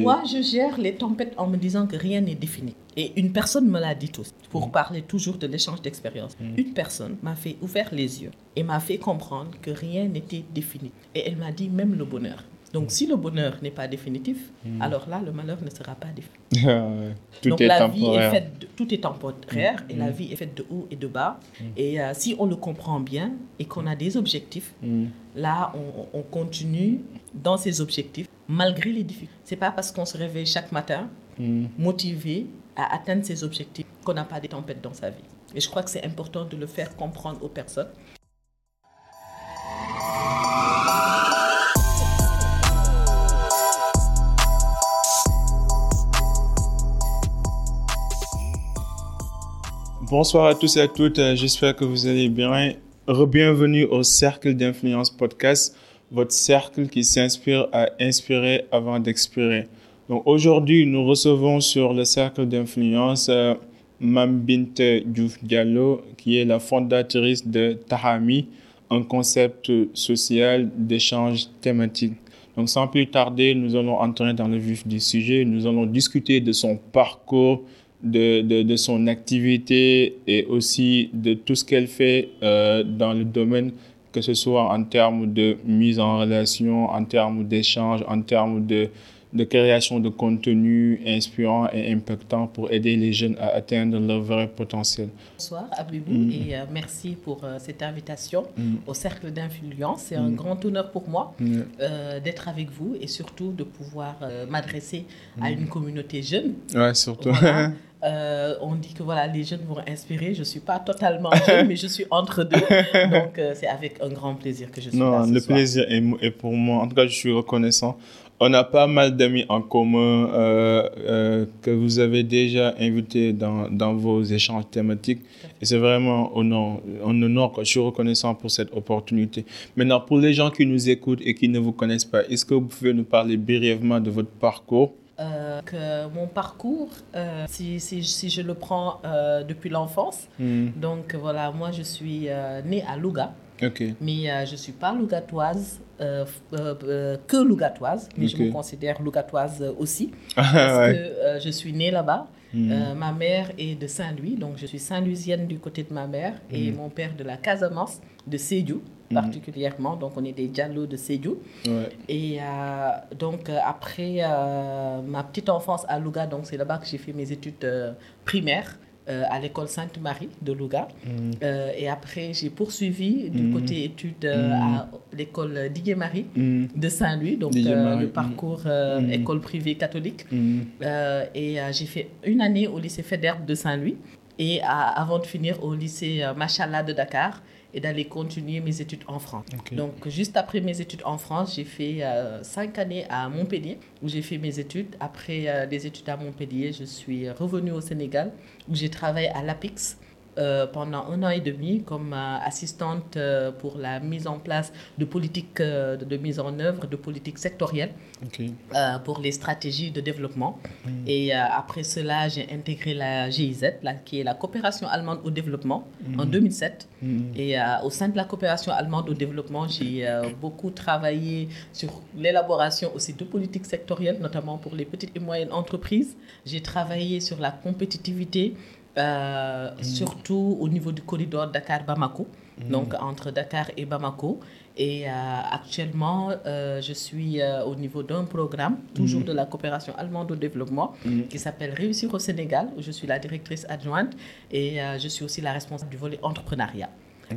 Moi, je gère les tempêtes en me disant que rien n'est défini. Et une personne me l'a dit tous, pour parler toujours de l'échange d'expérience. Une personne m'a fait ouvrir les yeux et m'a fait comprendre que rien n'était défini. Et elle m'a dit même le bonheur. Donc, si le bonheur n'est pas définitif, alors là, le malheur ne sera pas définitif. Ah. Tout Donc, est la temporaire. vie est faite de, tout est temporaire et la vie est faite de haut et de bas. Et euh, si on le comprend bien et qu'on a des objectifs, Mm. là, on, on continue dans ces objectifs malgré les difficultés. C'est pas parce qu'on se réveille chaque matin Mm. motivé à atteindre ses objectifs qu'on n'a pas des tempêtes dans sa vie. Et je crois que c'est important de le faire comprendre aux personnes. Bonsoir à tous et à toutes, j'espère que vous allez bien. Bienvenue au Cercle d'Influence Podcast, votre cercle qui s'inspire à inspirer avant d'expirer. Donc aujourd'hui, nous recevons sur le Cercle d'Influence euh, Mam Binte Diouf Diallo, qui est la fondatrice de Tahami, un concept social d'échange thématique. Donc sans plus tarder, nous allons entrer dans le vif du sujet, nous allons discuter de son parcours, de, de, de son activité et aussi de tout ce qu'elle fait euh, dans le domaine, que ce soit en termes de mise en relation, en termes d'échange, en termes de, de création de contenu inspirant et impactant pour aider les jeunes à atteindre leur vrai potentiel. Bonsoir Abibou Mm. et euh, merci pour euh, cette invitation Mm. au Cercle d'Influence. C'est un grand honneur pour moi Mm. euh, d'être avec vous et surtout de pouvoir m'adresser à une communauté jeune. Ouais, surtout. Voilà. Euh, on dit que voilà, les jeunes vont inspirer. Je ne suis pas totalement jeune, mais je suis entre deux. Donc, euh, c'est avec un grand plaisir que je suis là. Non, le soir. plaisir est, pour moi. En tout cas, je suis reconnaissant. On a pas mal d'amis en commun euh, que vous avez déjà invités dans, dans vos échanges thématiques. Et c'est vraiment un honneur. Je suis reconnaissant pour cette opportunité. Maintenant, pour les gens qui nous écoutent et qui ne vous connaissent pas, est-ce que vous pouvez nous parler brièvement de votre parcours? Euh, que mon parcours, euh, si, si, si je le prends euh, depuis l'enfance, Hmm, donc voilà, moi je suis née à Louga. Mais je ne suis pas lougatoise, que lougatoise, mais je me considère lougatoise aussi, Ah, parce ouais. que je suis née là-bas. Euh, ma mère est de Saint-Louis, donc je suis Saint-Louisienne du côté de ma mère, et mon père de la Casamance, de Sédiou particulièrement, donc on est des Diallo de. Ouais. Et euh, donc euh, après euh, ma petite enfance à Louga, donc c'est là-bas que j'ai fait mes études euh, primaires. à l'école Sainte-Marie de Louga. Euh, et après, j'ai poursuivi du Mhm. côté études à l'école Didier-Marie Hmm. de Saint-Louis, donc Didier Marie, le mhm. parcours Mhm. école privée catholique. Et j'ai fait une année au lycée Fédère de Saint-Louis, et à- avant de finir au lycée Machallah de Dakar, et d'aller continuer mes études en France. Donc, juste après mes études en France, j'ai fait euh, cinq années à Montpellier, où j'ai fait mes études. Après euh, les études à Montpellier, je suis revenue au Sénégal, où j'ai travaillé à l'APIX. Euh, pendant un an et demi comme euh, assistante euh, pour la mise en place de politiques de, de mise en œuvre de politiques sectorielles pour les stratégies de développement. Et euh, après cela, j'ai intégré la GIZ, la- qui est la coopération allemande au développement, en 2007. Hmm. Et au sein de la coopération allemande au développement, j'ai beaucoup travaillé sur l'élaboration aussi de politiques sectorielles, notamment pour les petites et moyennes entreprises. J'ai travaillé sur la compétitivité, euh, surtout au niveau du corridor Dakar-Bamako, donc entre Dakar et Bamako. Et euh, actuellement, euh, je suis au niveau d'un programme, toujours de la coopération allemande au développement, qui s'appelle Réussir au Sénégal, où je suis la directrice adjointe et je suis aussi la responsable du volet entrepreneuriat.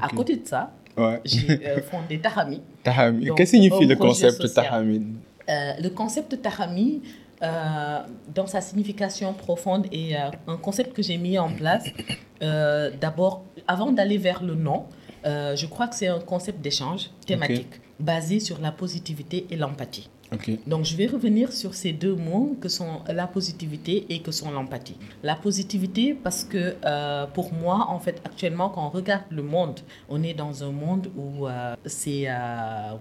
À Ok. côté de ça, Ouais. j'ai fondé Tahami. Tahami. Qu'est-ce que signifie le concept. Tahami? Le concept Tahami, euh, dans sa signification profonde, est euh, un concept que j'ai mis en place. euh, D'abord, avant d'aller vers le nom, je crois que c'est un concept d'échange thématique basé sur la positivité et l'empathie. Donc, je vais revenir sur ces deux mots que sont la positivité et que sont l'empathie. La positivité, parce que euh, pour moi, en fait, actuellement, quand on regarde le monde, on est dans un monde où euh, c'est euh,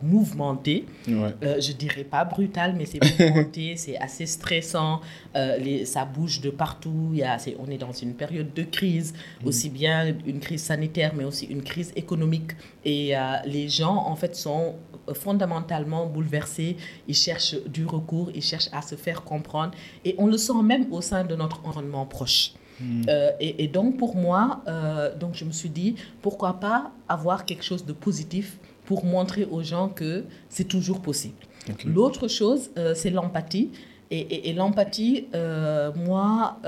mouvementé. Ouais. Je dirais pas brutal, mais c'est mouvementé, c'est assez stressant, euh, les, ça bouge de partout. Il y a, c'est- on est dans une période de crise, aussi bien une crise sanitaire, mais aussi une crise économique. Et euh, les gens, en fait, sont fondamentalement bouleversés. Ils cherchent du recours, ils cherchent à se faire comprendre. Et on le sent même au sein de notre environnement proche. Euh, et, donc pour moi, euh, donc je me suis dit, pourquoi pas avoir quelque chose de positif pour montrer aux gens que c'est toujours possible. L'autre chose, euh, c'est l'empathie. Et, l'empathie, moi,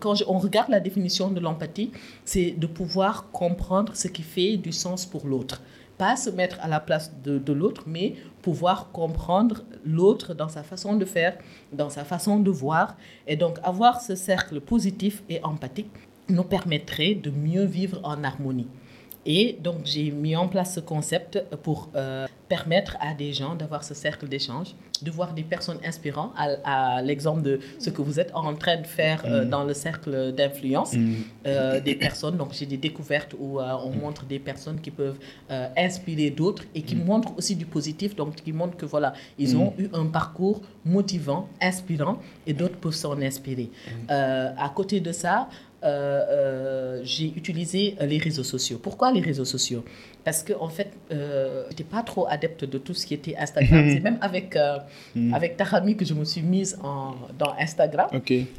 quand on regarde la définition de l'empathie, c'est de pouvoir comprendre ce qui fait du sens pour l'autre pas se mettre à la place de, de l'autre, mais pouvoir comprendre l'autre dans sa façon de faire, dans sa façon de voir. Et donc avoir ce cercle positif et empathique nous permettrait de mieux vivre en harmonie. Et donc, j'ai mis en place ce concept pour euh, permettre à des gens d'avoir ce cercle d'échange, de voir des personnes inspirantes, à, l'exemple de ce que vous êtes en train de faire euh, mm. dans le cercle d'influence, mm. euh, des personnes. Donc, j'ai des découvertes où on mm. montre des personnes qui peuvent inspirer d'autres et qui montrent aussi du positif, donc qui montrent que voilà, ils ont eu un parcours motivant, inspirant et d'autres peuvent s'en inspirer. à côté de ça, euh, euh, j'ai utilisé les réseaux sociaux. Pourquoi les réseaux sociaux? Parce que en fait, euh, j'étais pas trop adepte de tout ce qui était Instagram. C'est même avec euh, mm. avec Tahami que je me suis mise en, dans Instagram.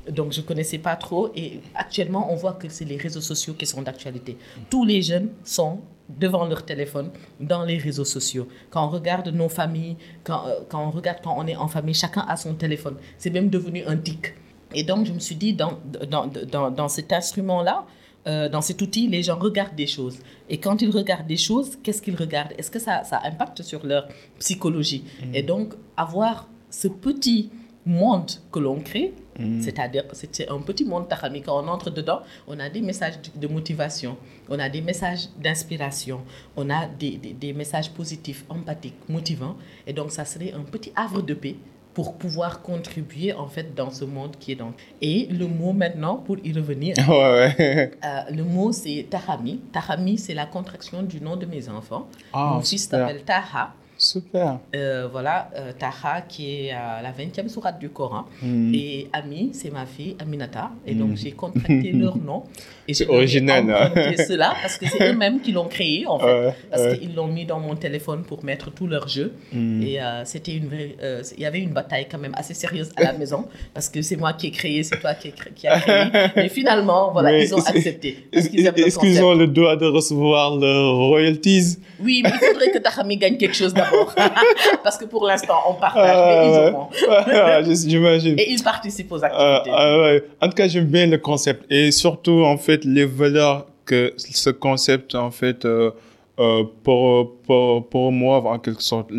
Donc je connaissais pas trop. Et actuellement, on voit que c'est les réseaux sociaux qui sont d'actualité. Tous les jeunes sont devant leur téléphone, dans les réseaux sociaux. Quand on regarde nos familles, quand, quand on regarde quand on est en famille, chacun a son téléphone. C'est même devenu un tic. Et donc, je me suis dit, dans, dans, dans, dans cet instrument-là, euh, dans cet outil, les gens regardent des choses. Et quand ils regardent des choses, qu'est-ce qu'ils regardent? Est-ce que ça, ça impacte sur leur psychologie? Mm. Et donc, avoir ce petit monde que l'on crée, mm. c'est-à-dire c'est un petit monde tahami. Quand on entre dedans, on a des messages de, motivation, on a des messages d'inspiration, on a des, des, des, messages positifs, empathiques, motivants. Et donc, ça serait un petit havre de paix pour pouvoir contribuer en fait dans ce monde qui est dans. Et le mot maintenant, pour y revenir, ouais, ouais. Euh, le mot c'est Tahami. Tahami, c'est la contraction du nom de mes enfants. Ah, Mon fils s'appelle Taha. Super. Euh, voilà, euh, Taha qui est à la 20e sourate du Coran. Hmm. Et Ami, c'est ma fille, Aminata. Et donc, hmm. j'ai contracté leur nom. C'est original. Hein. cela parce que c'est eux-mêmes qui l'ont créé, en fait. parce qu'ils l'ont mis dans mon téléphone pour mettre tous leurs jeux. Hmm. Et euh, c'était une vraie. Il y avait une bataille quand même assez sérieuse à la maison. Parce que c'est moi qui ai créé, c'est toi qui, qui as créé. Mais finalement, voilà, ils ont accepté. Est-ce qu'ils ont le droit de recevoir leurs royalties? Oui, mais il faudrait que Tahami gagne quelque chose d'abord. Parce que pour l'instant, on partage, mais ils J'imagine. Et ils participent aux activités. En tout cas, j'aime bien le concept. Et surtout, en fait, les valeurs que ce concept, en fait, euh, euh, pour, pour, pour, moi, en quelque sorte,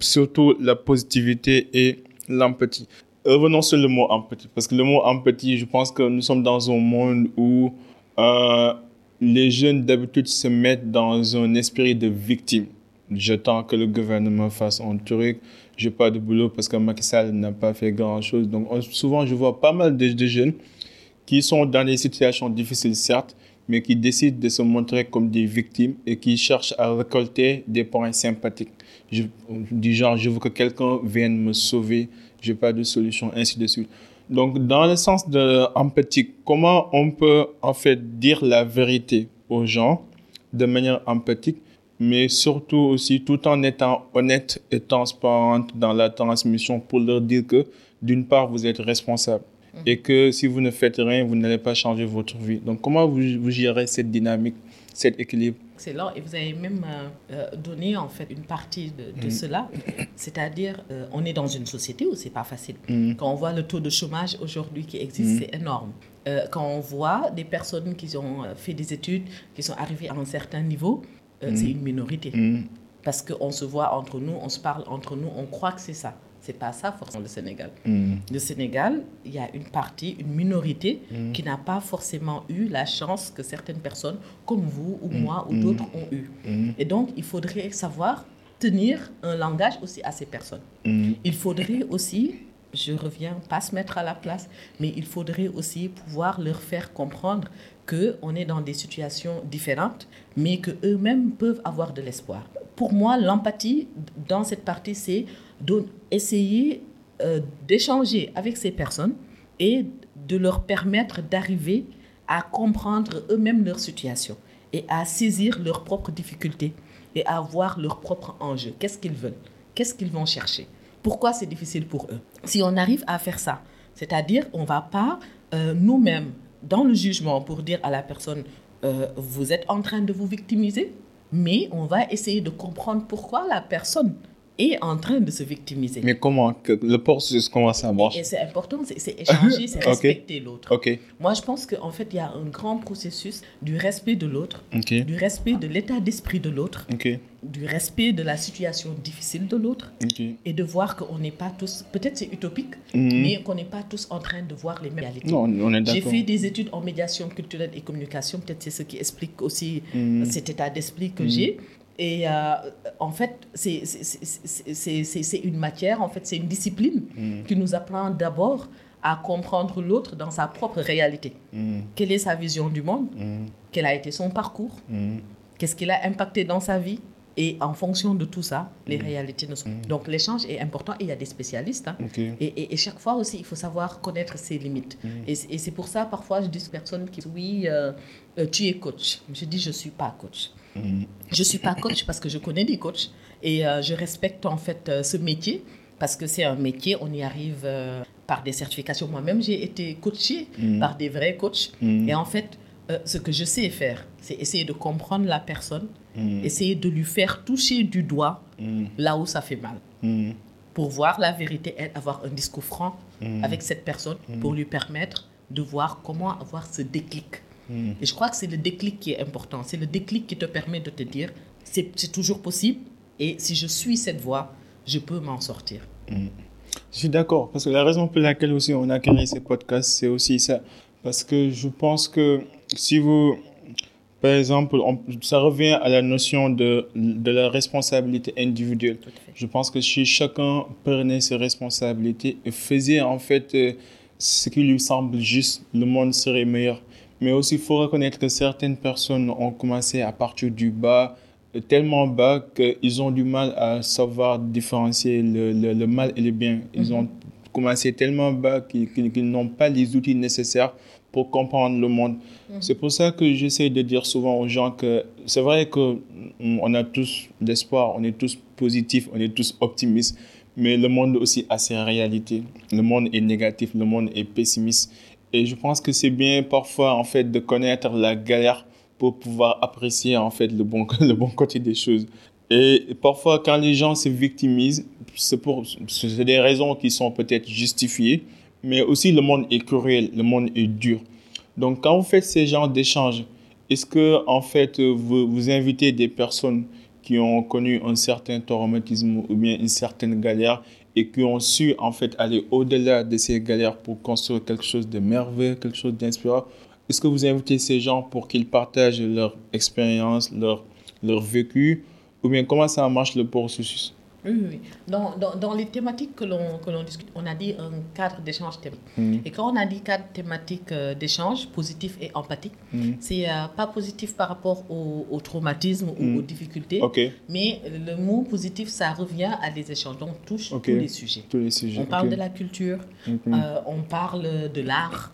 surtout la positivité et l'empathie. Revenons sur le mot empathie, parce que le mot empathie, je pense que nous sommes dans un monde où euh, les jeunes d'habitude se mettent dans un esprit de victime j'attends que le gouvernement fasse un truc. J'ai pas de boulot parce que Macky n'a pas fait grand chose. Donc, souvent, je vois pas mal de, jeunes qui sont dans des situations difficiles, certes, mais qui décident de se montrer comme des victimes et qui cherchent à récolter des points sympathiques. Du genre, je veux que quelqu'un vienne me sauver, j'ai pas de solution, ainsi de suite. Donc, dans le sens de empathique, comment on peut en fait dire la vérité aux gens de manière empathique? Mais surtout aussi tout en étant honnête et transparente dans la transmission pour leur dire que d'une part, vous êtes responsable mm. et que si vous ne faites rien, vous n'allez pas changer votre vie. Donc, comment vous, vous gérez cette dynamique, cet équilibre? Excellent. Et vous avez même euh, euh, donné en fait une partie de, mm. cela. C'est-à-dire, euh, on est dans une société où c'est pas facile. Mm. Quand on voit le taux de chômage aujourd'hui qui existe, c'est énorme. quand on voit des personnes qui ont fait des études, qui sont arrivées à un certain niveau, euh, c'est mm. une minorité. Mm. Parce qu'on se voit entre nous, on se parle entre nous, on croit que c'est ça. C'est pas ça forcément le Sénégal. Mm. Le Sénégal, il y a une partie, une minorité qui n'a pas forcément eu la chance que certaines personnes comme vous ou moi ou d'autres ont eu. Et donc, il faudrait savoir tenir un langage aussi à ces personnes. Il faudrait aussi je reviens, pas se mettre à la place, mais il faudrait aussi pouvoir leur faire comprendre qu'on est dans des situations différentes, mais qu'eux-mêmes peuvent avoir de l'espoir. Pour moi, l'empathie dans cette partie, c'est d'essayer euh, d'échanger avec ces personnes et de leur permettre d'arriver à comprendre eux-mêmes leur situation et à saisir leurs propres difficultés et à voir leurs propres enjeux. Qu'est-ce qu'ils veulent? Qu'est-ce qu'ils vont chercher? Pourquoi c'est difficile pour eux? Si on arrive à faire ça, c'est-à-dire on ne va pas euh, nous-mêmes dans le jugement pour dire à la personne euh, vous êtes en train de vous victimiser, mais on va essayer de comprendre pourquoi la personne est en train de se victimiser. Mais comment que Le processus, comment ça marche Et c'est important, c'est échanger, c'est respecter l'autre. Ok, Moi, je pense qu'en fait, il y a un grand processus du respect de l'autre, ok, du respect de l'état d'esprit de l'autre, du respect de la situation difficile de l'autre, et de voir qu'on n'est pas tous, peut-être c'est utopique, Mhm. mais qu'on n'est pas tous en train de voir les mêmes réalités. Non, on est J'ai fait des études en médiation culturelle et communication, peut-être c'est ce qui explique aussi Mhm. cet état d'esprit que j'ai. Et euh, en fait, c'est- une matière, en fait, c'est une discipline Mhm. qui nous apprend d'abord à comprendre l'autre dans sa propre réalité. Mhm. Quelle est sa vision du monde? Mhm. Quel a été son parcours? Qu'est-ce qu'il a impacté dans sa vie? Et en fonction de tout ça, les réalités ne sont. Donc l'échange est important et il y a des spécialistes. hein. Et, et- et chaque fois aussi, il faut savoir connaître ses limites. Et, et c'est pour ça, parfois, je dis aux personnes qui disent Oui, euh, euh, tu es coach. Je dis Je ne suis pas coach. Je ne suis pas coach parce que je connais des coachs et euh, je respecte en fait euh, ce métier parce que c'est un métier, on y arrive euh, par des certifications. Moi-même, j'ai été coachée Mhm. par des vrais coachs. Mhm. Et en fait, ce que je sais faire, c'est essayer de comprendre la personne, Mhm. essayer de lui faire toucher du doigt là où ça fait mal pour voir la vérité avoir un discours franc avec cette personne pour lui permettre de voir comment avoir ce déclic. Mhm. Et je crois que c'est le déclic qui est important. C'est le déclic qui te permet de te dire, c'est c'est toujours possible et si je suis cette voie, je peux m'en sortir. Je suis d'accord, parce que la raison pour laquelle aussi on a créé ces podcasts, c'est aussi ça. Parce que je pense que si vous, par exemple, on- ça revient à la notion de, de la responsabilité individuelle. Je pense que si chacun prenait ses responsabilités et faisait en fait euh, ce qui lui semble juste, le monde serait meilleur. Mais aussi, il faut reconnaître que certaines personnes ont commencé à partir du bas, euh, tellement bas qu'ils ont du mal à savoir différencier le, le, le mal et le bien. Ils ont commencé tellement bas qu'ils n'ont pas les outils nécessaires pour comprendre le monde. C'est pour ça que j'essaie de dire souvent aux gens que c'est vrai que mm, a tous l'espoir, on est tous positifs, on est tous optimistes, mais le monde aussi a ses réalités. Le monde est négatif, le monde est pessimiste. Et je pense que c'est bien parfois en fait de connaître la galère pour pouvoir apprécier en fait le bon, le bon côté des choses. Et parfois quand les gens se victimisent, c'est pour c'est des raisons qui sont peut-être justifiées, mais aussi le monde est cruel, le monde est dur. Donc, quand vous faites ces genres d'échanges, est-ce que, en fait, vous, vous invitez des personnes qui ont connu un certain traumatisme ou bien une certaine galère et qui ont su, en fait, aller au-delà de ces galères pour construire quelque chose de merveilleux, quelque chose d'inspirant. Est-ce que vous invitez ces gens pour qu'ils partagent leur expérience, leur, leur vécu? Ou bien comment ça marche le processus? Oui, oui. Dans, dans, dans les thématiques que l'on que l'on discute, on a dit un cadre d'échange thématique. Mhm. Et quand on a dit cadre thématique euh, d'échange, positif et empathique, Mhm. c'est euh, pas positif par rapport au, au traumatisme ou Mhm. aux difficultés, mais le mot positif, ça revient à des échanges, donc touche tous les sujets. tous les sujets. On parle de la culture, Mhm. euh, on parle de l'art,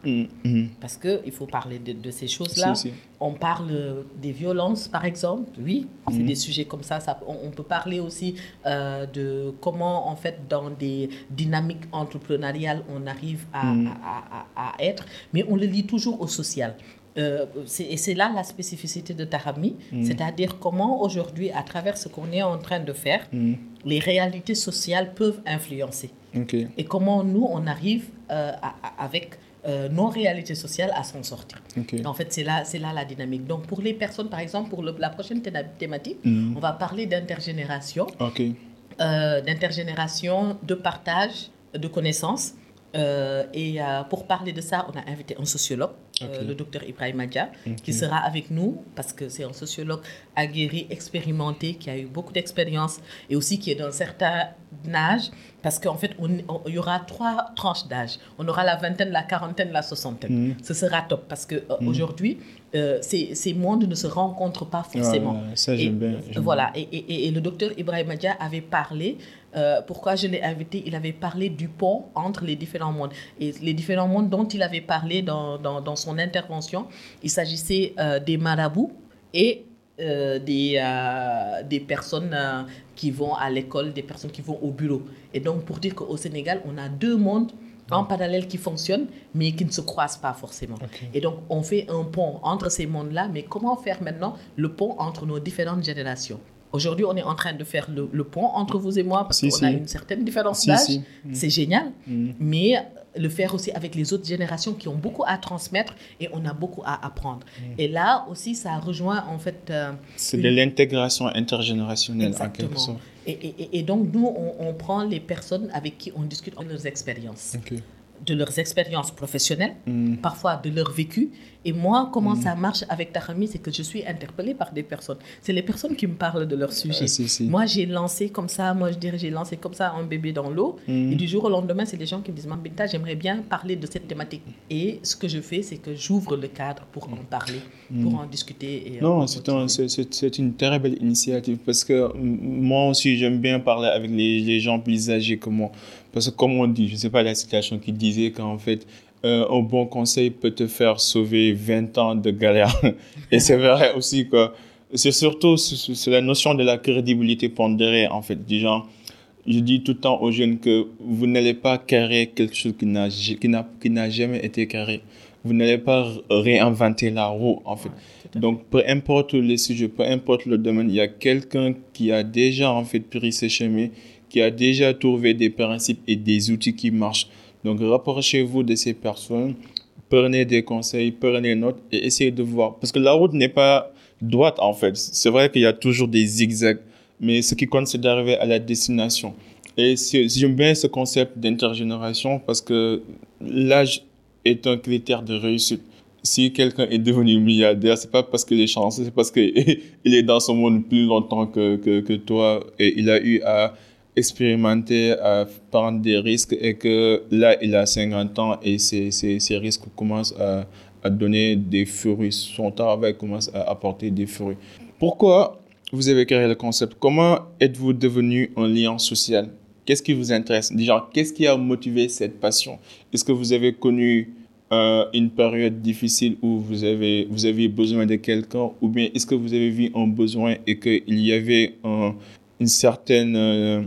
parce qu'il faut parler de, de ces choses-là. Si, si. On parle des violences, par exemple. Oui, c'est Mhm. des sujets comme ça. ça on, on peut parler aussi euh, de comment, en fait, dans des dynamiques entrepreneuriales, on arrive à, Mhm. à- à- à être. Mais on le lit toujours au social. Euh, et c'est là la spécificité de Tarami, Mhm. c'est-à-dire comment aujourd'hui, à travers ce qu'on est en train de faire, les réalités sociales peuvent influencer et comment nous, on arrive euh, à- à- avec euh, nos réalités sociales à s'en sortir. Ok. En fait, c'est là, là la dynamique. Donc, pour les personnes, par exemple, pour le- la prochaine théma- thématique, Mhm. on va parler d'intergénération, euh, d'intergénération, de partage de connaissances. Euh, et euh, pour parler de ça, on a invité un sociologue, euh, le docteur Ibrahim Adja, qui sera avec nous parce que c'est un sociologue aguerri, expérimenté, qui a eu beaucoup d'expérience et aussi qui est d'un certain âge. Parce qu'en fait, il y aura trois tranches d'âge. On aura la vingtaine, la quarantaine, la soixantaine. Mhm. Ce sera top parce qu'aujourd'hui, ces, ces mondes ne se rencontrent pas forcément. Ça, j'aime bien. voilà, et, et- et le docteur Ibrahim Adja avait parlé, euh, pourquoi je l'ai invité, il avait parlé du pont entre les différents mondes. Et les différents mondes dont il avait parlé dans, dans, dans son intervention, il s'agissait euh, des marabouts et euh, des, euh, des personnes euh, qui vont à l'école, des personnes qui vont au bureau. Et donc, pour dire qu'au Sénégal, on a deux mondes en parallèle qui fonctionnent, mais qui ne se croisent pas forcément. Et donc, on fait un pont entre ces mondes-là, mais comment faire maintenant le pont entre nos différentes générations? Aujourd'hui, on est en train de faire le, le pont entre vous et moi parce Si, qu'on si. a une certaine différence Si, d'âge. C'est génial. Mm. Mais le faire aussi avec les autres générations qui ont beaucoup à transmettre et on a beaucoup à apprendre. Mm. Et là aussi, ça rejoint en fait. euh, C'est de l'intégration intergénérationnelle en quelque Exactement. sorte. Et, et- et donc, nous, on, on prend les personnes avec qui on discute de leurs expériences, de leurs expériences professionnelles, Mm. parfois de leur vécu. Et moi, comment ça marche avec Tahami, c'est que je suis interpellée par des personnes. C'est les personnes qui me parlent de leur sujet. Si, si. Moi, j'ai lancé comme ça, moi, je dirais, j'ai lancé comme ça un bébé dans l'eau. Mm. Et du jour au lendemain, c'est des gens qui me disent, Mambinta, j'aimerais bien parler de cette thématique. Et ce que je fais, c'est que j'ouvre le cadre pour en parler, pour en discuter. Et Mm. Non, c'est un- une très belle initiative parce que mm, moi aussi, j'aime bien parler avec les, les gens plus âgés que moi. Parce que comme on dit, je ne sais pas la citation qui disait qu'en fait, euh, un bon conseil peut te faire sauver 20 ans de galère. Et c'est vrai aussi que c'est surtout c'est la notion de la crédibilité pondérée, en fait. Du genre, je dis tout le temps aux jeunes que vous n'allez pas carrer quelque chose qui n'a qui n'a- qui n'a jamais été carré. Vous n'allez pas réinventer la roue, en fait. Ouais, Donc, peu importe le sujet, peu importe le domaine, il y a quelqu'un qui a déjà en fait pris ses chemins, qui a déjà trouvé des principes et des outils qui marchent. Donc, rapprochez-vous de ces personnes, prenez des conseils, prenez notes et essayez de voir. Parce que la route n'est pas droite en fait. C'est vrai qu'il y a toujours des zigzags, mais ce qui compte, c'est d'arriver à la destination. Et j'aime bien ce concept d'intergénération parce que l'âge est un critère de réussite si quelqu'un est devenu milliardaire, c'est pas parce qu'il est chanceux, c'est parce qu'il est dans ce monde plus longtemps que, que toi et il a eu à expérimenter, à prendre des risques et que là, il a 50 ans et ces, ces, ces risques commencent à, à donner des fruits. Son travail commence à apporter des fruits. Pourquoi vous avez créé le concept? Comment êtes-vous devenu un lien social? Qu'est-ce qui vous intéresse? Déjà, qu'est-ce qui a motivé cette passion? Est-ce que vous avez connu euh, une période difficile où vous avez, vous aviez besoin de quelqu'un? Ou bien est-ce que vous avez vu un besoin et qu'il y avait un, une certaine, euh,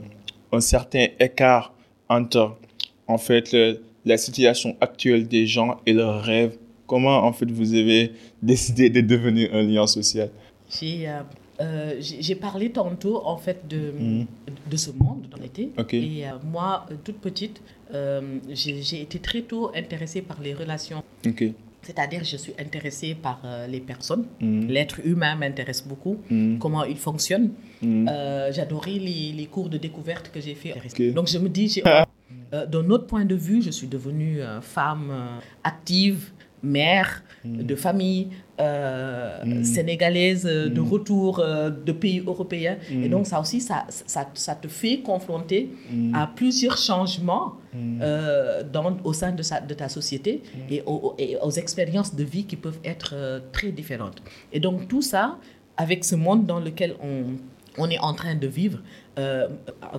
un certain écart entre en fait le- la situation actuelle des gens et leurs rêves Comment en fait vous avez décidé de devenir un lien social? J'ai euh, euh, j'ai parlé tantôt en fait de, Mhm. de ce monde dans l'été. Et euh, moi, toute petite, euh, j'ai été très tôt intéressée par les relations. C'est-à-dire, je suis intéressée par euh, les personnes. Mhm. L'être humain m'intéresse beaucoup. Mhm. Comment il fonctionne. Mhm. Euh, J'adorais les, les cours de découverte que j'ai fait. Ok. Donc je me dis, euh, d'un autre point de vue, je suis devenue euh, femme active, mère de famille, euh, Mm. sénégalaise euh, de Mm. retour euh, de pays européens. Et donc ça aussi, ça, ça, ça te fait confronter à plusieurs changements euh, dans, au sein de, sa- de ta société et, aux, et aux expériences de vie qui peuvent être très différentes. Et donc tout ça, avec ce monde dans lequel on, on est en train de vivre,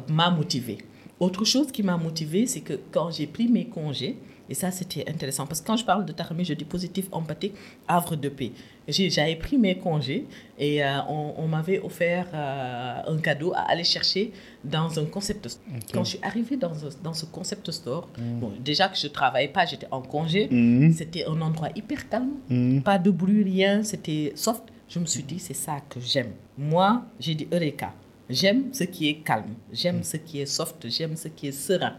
m'a motivé. Autre chose qui m'a motivé, c'est que quand j'ai pris mes congés, et ça c'était intéressant, parce que quand je parle de Tarmi, je dis positif, empathique, havre de paix. J'avais pris mes congés et euh, on, on m'avait offert euh, un cadeau à aller chercher dans un concept store. Quand je suis arrivée dans, ce concept store, bon, déjà que je ne travaillais pas, j'étais en congé, Mhm. c'était un endroit hyper calme, Mhm. pas de bruit, rien, c'était soft. Je me suis dit, c'est ça que j'aime. Moi, j'ai dit Eureka. J'aime ce qui est calme, j'aime ce qui est soft, j'aime ce qui est serein.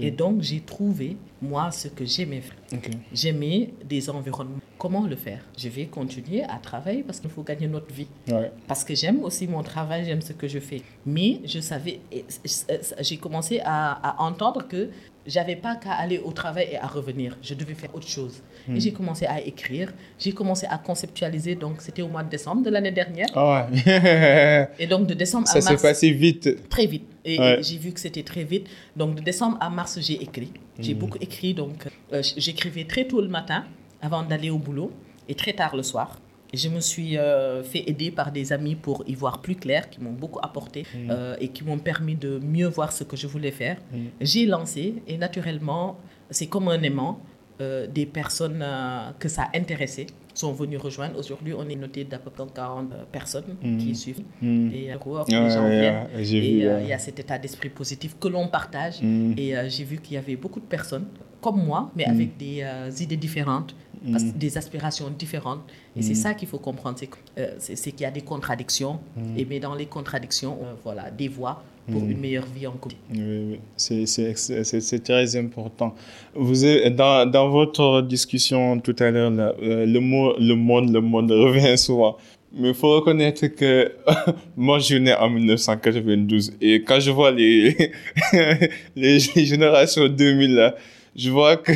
Et donc, j'ai trouvé, moi, ce que j'aimais faire. J'aimais des environnements. Comment le faire? Je vais continuer à travailler parce qu'il faut gagner notre vie. Ouais. Parce que j'aime aussi mon travail, j'aime ce que je fais. Mais je savais, et- j'ai commencé à, à entendre que j'avais pas qu'à aller au travail et à revenir. Je devais faire autre chose. Et j'ai commencé à écrire, j'ai commencé à conceptualiser. Donc, c'était au mois de décembre de l'année dernière. Ouais. Et donc, de décembre Ça à s'est mars, passé vite. très vite. Et, Ouais. j'ai vu que c'était très vite. Donc, de décembre à mars, j'ai écrit. J'ai beaucoup écrit. Donc, euh, j'écrivais très tôt le matin avant d'aller au boulot et très tard le soir. Je me suis euh, fait aider par des amis pour y voir plus clair, qui m'ont beaucoup apporté euh, et qui m'ont permis de mieux voir ce que je voulais faire. J'ai lancé et naturellement, c'est comme un aimant. des personnes que ça intéressait sont venus rejoindre. Aujourd'hui, on est noté d'à peu près 40 personnes Mm. qui suivent. Mm. Et euh, Ouais, les gens ouais, viennent. ouais, Et euh, il y a cet état d'esprit positif que l'on partage. Mm. Et euh, j'ai vu qu'il y avait beaucoup de personnes comme moi, mais avec des euh, idées différentes, des aspirations différentes. Et c'est ça qu'il faut comprendre, c'est euh, qu'il y a des contradictions. Et mais dans les contradictions, euh, voilà, des voies pour une meilleure vie en commun. Oui, oui. C'est- très important. Vous dans, dans votre discussion tout à l'heure, euh, le mot le monde, le monde revient souvent. Mais il faut reconnaître que moi, je suis né en 1992 et quand je vois les, les générations 2000, là, je vois que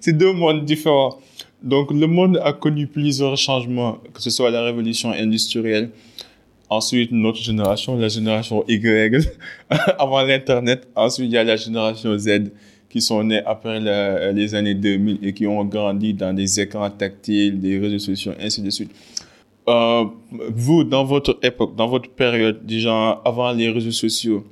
c'est deux mondes différents. Donc, le monde a connu plusieurs changements, que ce soit la révolution industrielle, ensuite notre génération, la génération Y, avant l'Internet. Ensuite, il y a la génération Z qui sont nés après les années 2000 et qui ont grandi dans des écrans tactiles, des réseaux sociaux, ainsi de suite. Euh, vous, dans votre époque, dans votre période, déjà avant les réseaux sociaux,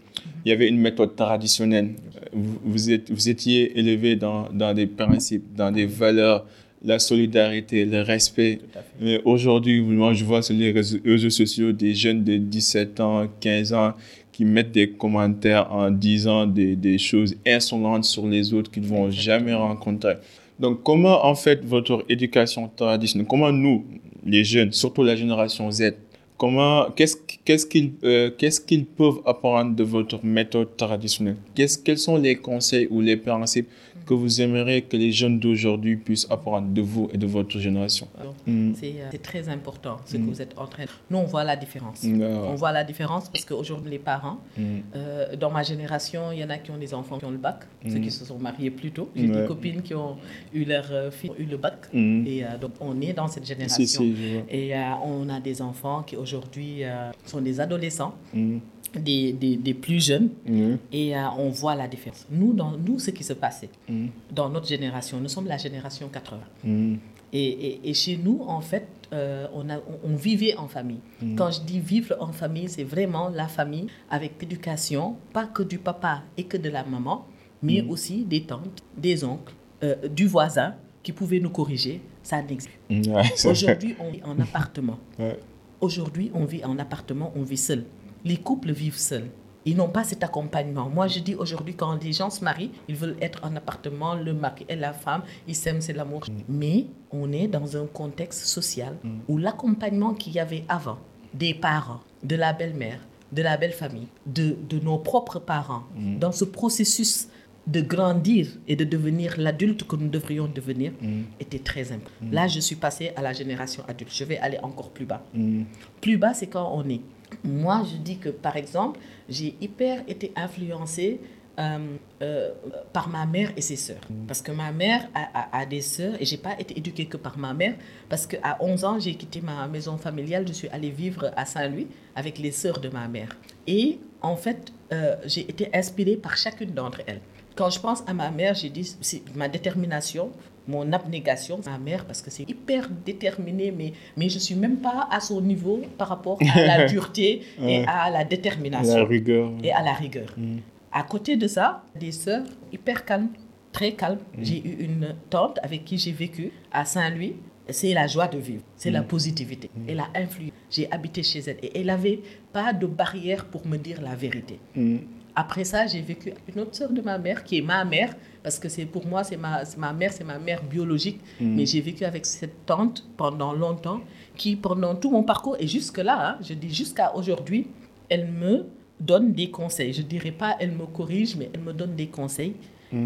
il y avait une méthode traditionnelle. Vous, vous, êtes, vous étiez élevé dans, dans des principes, dans des valeurs, la solidarité, le respect. Mais aujourd'hui, moi, je vois sur les réseaux, réseaux sociaux des jeunes de 17 ans, 15 ans qui mettent des commentaires en disant des, des choses insolentes sur les autres qu'ils ne vont jamais rencontrer. Donc, comment, en fait, votre éducation traditionnelle, comment nous, les jeunes, surtout la génération Z, comment, qu'est-ce, qu'est-ce qu'ils, euh, qu'est-ce qu'ils peuvent apprendre de votre méthode traditionnelle? Qu'est-ce, quels sont les conseils ou les principes que vous aimeriez que les jeunes d'aujourd'hui puissent apprendre de vous et de votre génération? Mm. C'est euh, c'est très important ce que vous êtes en train de... Nous, on voit la différence. Mm. On voit la différence parce qu'aujourd'hui, les parents, Mm. euh, dans ma génération, il y en a qui ont des enfants qui ont le bac, ceux qui se sont mariés plus tôt. J'ai des copines qui ont eu leur euh, fille, ont eu le bac. Mm. Et euh, donc, on est dans cette génération. Si, si. Et on a des enfants qui aujourd'hui sont des adolescents, Mm. Des, des, des plus jeunes, Mm. et euh, on voit la différence. Nous, dans, nous, ce qui se passait Mm. dans notre génération, nous sommes la génération 80. Mm. Et, et- et chez nous, en fait, euh, on, a, on, on vivait en famille. Quand je dis vivre en famille, c'est vraiment la famille avec éducation, pas que du papa et que de la maman, mais aussi des tantes, des oncles, euh, du voisin qui pouvaient nous corriger. Ça n'existe. Ouais, Aujourd'hui, on vit en appartement. Ouais. Aujourd'hui, on vit en appartement, on vit seul. Les couples vivent seuls. Ils n'ont pas cet accompagnement. Moi, je dis aujourd'hui, quand les gens se marient, ils veulent être en appartement, le mari et la femme, ils s'aiment, c'est l'amour. Mais on est dans un contexte social où l'accompagnement qu'il y avait avant, des parents, de la belle-mère, de la belle-famille, de, de nos propres parents, dans ce processus de grandir et de devenir l'adulte que nous devrions devenir, était très important. Là, je suis passée à la génération adulte. Je vais aller encore plus bas. Mm. Plus bas, c'est quand on est. Moi, je dis que, par exemple, j'ai hyper été influencée euh, euh, par ma mère et ses sœurs. Parce que ma mère a, a- a des sœurs et j'ai pas été éduquée que par ma mère. Parce qu'à 11 ans, j'ai quitté ma maison familiale. Je suis allée vivre à Saint-Louis avec les sœurs de ma mère. Et en fait, euh, j'ai été inspirée par chacune d'entre elles. Quand je pense à ma mère, j'ai dit ma détermination, mon abnégation, ma mère, parce que c'est hyper déterminé, mais, mais je ne suis même pas à son niveau par rapport à la dureté et à la détermination La rigueur. et à la rigueur. Mm. À côté de ça, des sœurs hyper calmes, très calmes. J'ai eu une tante avec qui j'ai vécu à Saint-Louis. C'est la joie de vivre, c'est la positivité. Elle a influé. J'ai habité chez elle et elle n'avait pas de barrière pour me dire la vérité. Mm. Après ça, j'ai vécu une autre sœur de ma mère, qui est ma mère, parce que c'est pour moi, c'est ma, ma mère, c'est ma mère biologique. Mais j'ai vécu avec cette tante pendant longtemps, qui pendant tout mon parcours, et jusque-là, hein, je dis jusqu'à aujourd'hui, elle me donne des conseils. Je dirais pas elle me corrige, mais elle me donne des conseils.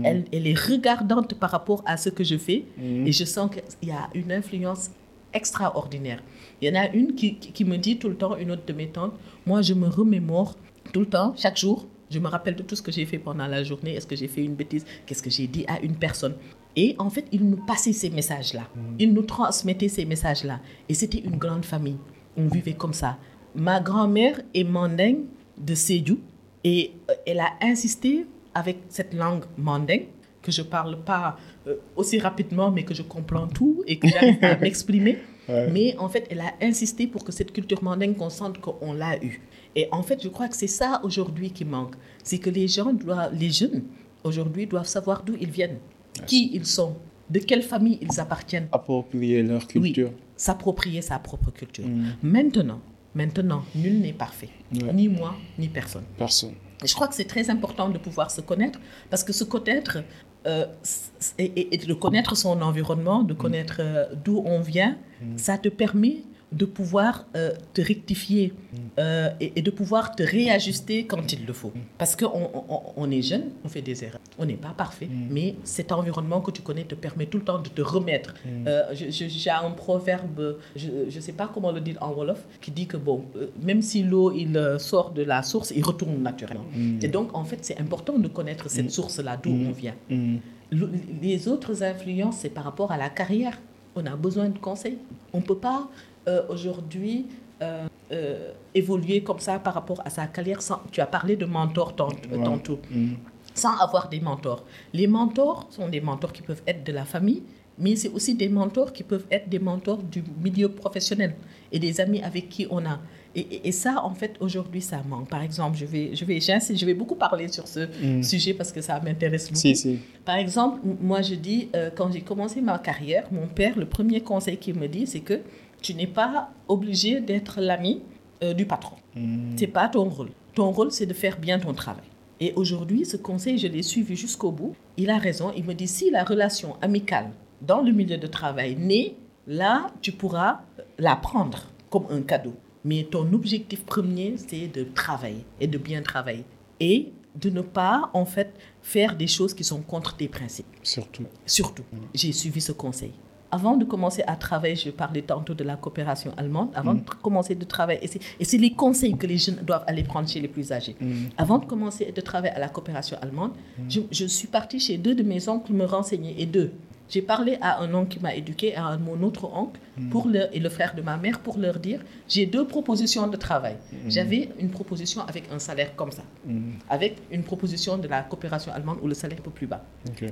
Elle, elle est regardante par rapport à ce que je fais, et je sens qu'il y a une influence extraordinaire. Il y en a une qui, qui- qui me dit tout le temps, une autre de mes tantes, moi je me remémore tout le temps, chaque jour, je me rappelle de tout ce que j'ai fait pendant la journée, est-ce que j'ai fait une bêtise, qu'est-ce que j'ai dit à une personne? Et en fait, il nous passait ces messages-là, il nous transmettait ces messages-là. Et c'était une grande famille, on vivait comme ça. Ma grand-mère est mandingue de Sédhiou, et euh, elle a insisté avec cette langue mandingue, que je parle pas euh, aussi rapidement, mais que je comprends tout et que j'arrive à m'exprimer. Ouais. Mais en fait, elle a insisté pour que cette culture mandingue, qu'on sente qu'on l'a eu. Et en fait, je crois que c'est ça aujourd'hui qui manque. C'est que les gens doivent, les jeunes aujourd'hui doivent savoir d'où ils viennent, qui ils sont, de quelle famille ils appartiennent. Approprier leur culture. Oui, s'approprier sa propre culture. Maintenant, maintenant, nul n'est parfait. Ouais. Ni moi, ni personne. Personne. Et Je crois que c'est très important de pouvoir se connaître parce que se connaître euh, et, et- de connaître son environnement, de connaître euh, d'où on vient, ça te permet de pouvoir euh, te rectifier euh, et, et de pouvoir te réajuster quand il le faut. Parce qu'on on, on- est jeune, on fait des erreurs, on n'est pas parfait, mais cet environnement que tu connais te permet tout le temps de te remettre. Euh, je- je- J'ai un proverbe, je ne sais pas comment le dire en Wolof, qui dit que bon, euh, même si l'eau il euh, sort de la source, il retourne naturellement. Et donc en fait, c'est important de connaître cette source-là, d'où on vient. Mm. Le- les autres influences, c'est par rapport à la carrière. On a besoin de conseils. On ne peut pas euh, aujourd'hui euh, euh, évoluer comme ça par rapport à sa carrière sans... Tu as parlé de mentors tant- Ouais. tantôt. Mm. Sans avoir des mentors. Les mentors sont des mentors qui peuvent être de la famille, mais c'est aussi des mentors qui peuvent être des mentors du milieu professionnel et des amis avec qui on a. Et, et- et ça, en fait, aujourd'hui, ça manque. Par exemple, je vais, je vais, je vais beaucoup parler sur ce Mm. sujet parce que ça m'intéresse beaucoup. Si, si. Par exemple, moi je dis, euh, quand j'ai commencé ma carrière, mon père, le premier conseil qu'il me dit, c'est que tu n'es pas obligé d'être l'ami euh, du patron. Mm. C'est pas ton rôle. Ton rôle, c'est de faire bien ton travail. Et aujourd'hui, ce conseil, je l'ai suivi jusqu'au bout. Il a raison. Il me dit, si la relation amicale dans le milieu de travail naît, là, tu pourras la prendre comme un cadeau. Mais ton objectif premier, c'est de travailler et de bien travailler. Et de ne pas, en fait, faire des choses qui sont contre tes principes. Surtout. Surtout, j'ai suivi ce conseil. Avant de commencer à travailler, je parlais tantôt de la coopération allemande, avant de commencer de travailler, et c'est- les conseils que les jeunes doivent aller prendre chez les plus âgés. Avant de commencer de travailler à la coopération allemande, je, je suis partie chez deux de mes oncles me renseigner, et deux. J'ai parlé à un oncle qui m'a éduqué, à mon autre oncle, pour leur, et le frère de ma mère, pour leur dire, j'ai deux propositions de travail. J'avais une proposition avec un salaire comme ça, Mm. avec une proposition de la coopération allemande où le salaire est un peu plus bas.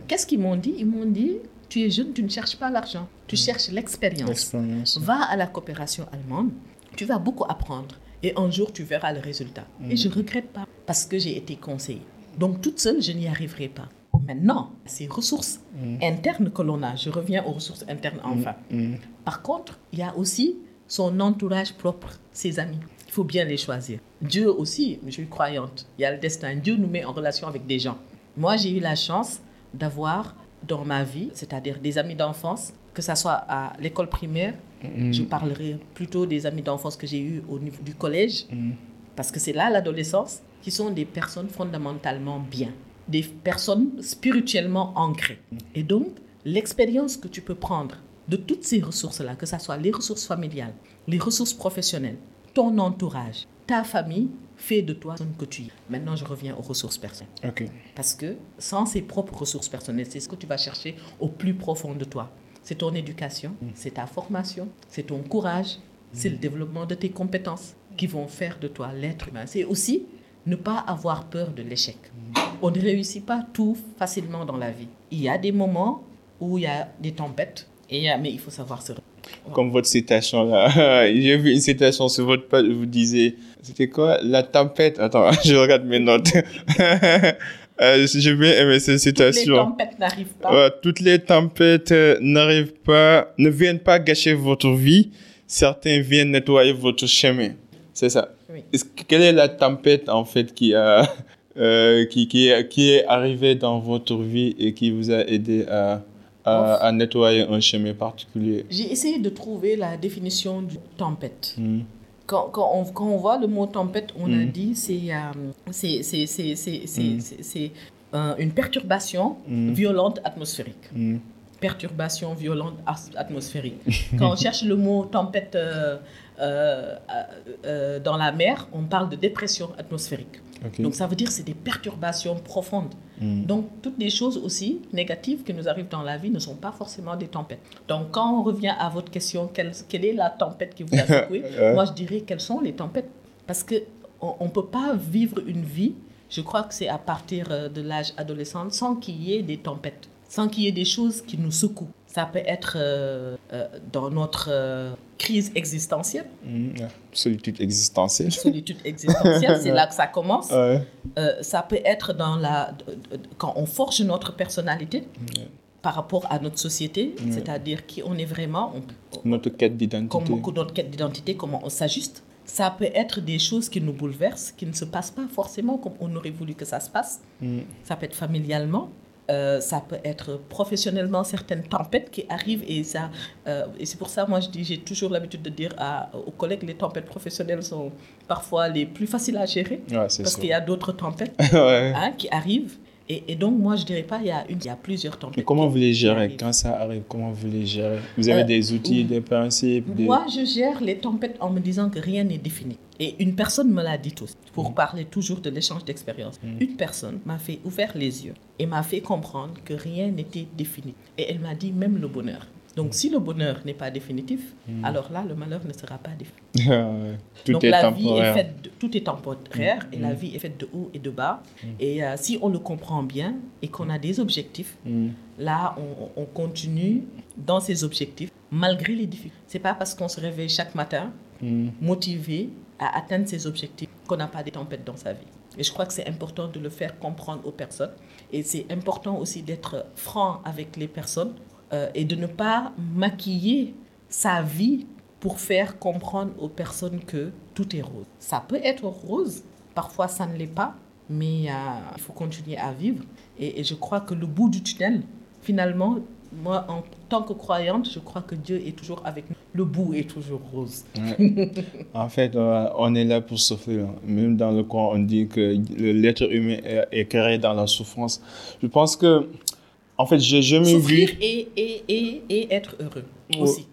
Qu'est-ce qu'ils m'ont dit? Ils m'ont dit, tu es jeune, tu ne cherches pas l'argent, tu cherches l'expérience. L'expérience. Va à la coopération allemande, tu vas beaucoup apprendre et un jour tu verras le résultat. Et je ne regrette pas parce que j'ai été conseillée. Donc toute seule, je n'y arriverai pas. Maintenant, ces ressources internes que l'on a, je reviens aux ressources internes enfin. Mm. Par contre, il y a aussi son entourage propre, ses amis. Il faut bien les choisir. Dieu aussi, je suis croyante, il y a le destin. Dieu nous met en relation avec des gens. Moi, j'ai eu la chance d'avoir dans ma vie, c'est-à-dire des amis d'enfance, que ce soit à l'école primaire, je parlerai plutôt des amis d'enfance que j'ai eus au niveau du collège, parce que c'est là l'adolescence, qui sont des personnes fondamentalement bien, des personnes spirituellement ancrées. Et donc, l'expérience que tu peux prendre de toutes ces ressources-là, que ce soit les ressources familiales, les ressources professionnelles, ton entourage, ta famille, fait de toi ce que tu es. Maintenant, je reviens aux ressources personnelles. Parce que sans ces propres ressources personnelles, c'est ce que tu vas chercher au plus profond de toi. C'est ton éducation, c'est ta formation, c'est ton courage, c'est le développement de tes compétences qui vont faire de toi l'être humain. C'est aussi ne pas avoir peur de l'échec. On ne réussit pas tout facilement dans la vie. Il y a des moments où il y a des tempêtes, et mais il faut savoir se... Comme votre citation là. J'ai vu une citation sur votre page, vous disiez, c'était quoi? La tempête. Attends, je regarde mes notes. Euh, J'ai bien aimé cette Les citation. tempêtes n'arrivent pas. Toutes les tempêtes n'arrivent pas, ne viennent pas gâcher votre vie. Certains viennent nettoyer votre chemin. C'est ça. Oui. Quelle est la tempête en fait qui a, euh, qui, qui, est, qui est arrivée dans votre vie et qui vous a aidé à, à, à nettoyer un chemin particulier? J'ai essayé de trouver la définition du tempête. Hmm. Quand, quand, on, quand on voit le mot tempête, on a Mm. dit c'est euh, c'est Mm. c'est, euh, une perturbation Mm. violente atmosphérique. Hmm. Perturbation violente atmosphérique. Quand on cherche le mot tempête euh, euh, euh, dans la mer, on parle de dépression atmosphérique. Donc ça veut dire que c'est des perturbations profondes. Hmm. Donc, toutes les choses aussi négatives qui nous arrivent dans la vie ne sont pas forcément des tempêtes. Donc, quand on revient à votre question, quelle, quelle est la tempête qui vous a secoué. Moi, je dirais quelles sont les tempêtes? Parce qu'on ne peut pas vivre une vie, je crois que c'est à partir euh, de l'âge adolescent, sans qu'il y ait des tempêtes, sans qu'il y ait des choses qui nous secouent. Ça peut être euh, euh, dans notre euh, crise existentielle. Ouais. Solitude existentielle. solitude existentielle, c'est là que ça commence. Ouais. Euh, ça peut être dans la, quand on forge notre personnalité. par rapport à notre société, c'est-à-dire qui on est vraiment, notre quête d'identité. Comme notre quête d'identité, comment on s'ajuste. Ça peut être des choses qui nous bouleversent, qui ne se passent pas forcément comme on aurait voulu que ça se passe. Mm. Ça peut être familialement, euh, ça peut être professionnellement certaines tempêtes qui arrivent et ça euh, et c'est pour ça moi je dis j'ai toujours l'habitude de dire à, aux collègues les tempêtes professionnelles sont parfois les plus faciles à gérer parce qu'il y a d'autres tempêtes hein, qui arrivent et, donc, moi, je dirais pas, il y a, une, il y a plusieurs tempêtes. Mais comment vous les gérez? quand ça arrive Comment vous les gérez? Vous avez euh, des outils, des principes Moi, je gère les tempêtes en me disant que rien n'est défini. Et une personne me l'a dit aussi, pour mm. parler toujours de l'échange d'expérience. Mm. Une personne m'a fait ouvrir les yeux et m'a fait comprendre que rien n'était défini. Et elle m'a dit même le bonheur. Donc, si le bonheur n'est pas définitif, hmm. alors là, le malheur ne sera pas définitif. Tout Donc, est la vie est faite de, tout est temporaire et la vie est faite de haut et de bas. Et euh, si on le comprend bien et qu'on a des objectifs, là, on, continue dans ces objectifs malgré les difficultés. C'est pas parce qu'on se réveille chaque matin motivé à atteindre ses objectifs qu'on n'a pas des tempêtes dans sa vie. Et je crois que c'est important de le faire comprendre aux personnes. Et c'est important aussi d'être franc avec les personnes euh, et de ne pas maquiller sa vie pour faire comprendre aux personnes que tout est rose. Ça peut être rose, parfois ça ne l'est pas, mais euh, il faut continuer à vivre. Et, je crois que le bout du tunnel, finalement, moi, en tant que croyante, je crois que Dieu est toujours avec nous. Le bout est toujours rose. en fait, euh, on est là pour souffrir. Même dans le coin, on dit que l'être humain est créé dans la souffrance. Je pense que en fait, j'ai jamais Souffrir vu. Et, et, et, et être heureux oh, aussi.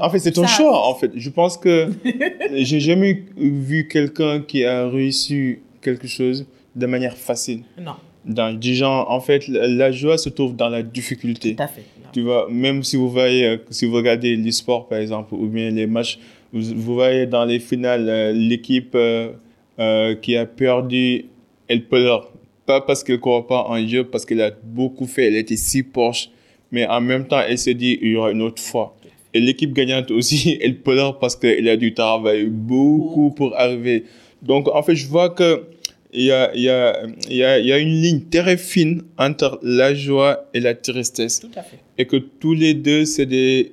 en fait, c'est ton choix. En fait, je pense que j'ai jamais vu quelqu'un qui a réussi quelque chose de manière facile. Non. Dans du genre, en fait, la joie se trouve dans la difficulté. Tout à fait. Tu vois, même si vous voyez, si vous regardez les sports par exemple, ou bien les matchs, vous, voyez dans les finales euh, l'équipe euh, euh, qui a perdu, elle pleure pas parce qu'elle ne croit pas en Dieu, parce qu'elle a beaucoup fait, elle était si proche, mais en même temps, elle s'est dit, il y aura une autre fois. Et l'équipe gagnante aussi, elle pleure parce qu'elle a dû travailler beaucoup pour arriver. Donc, en fait, je vois que il y a, y, a, y, a, y a une ligne très fine entre la joie et la tristesse. Tout à fait. Et que tous les deux, c'est des,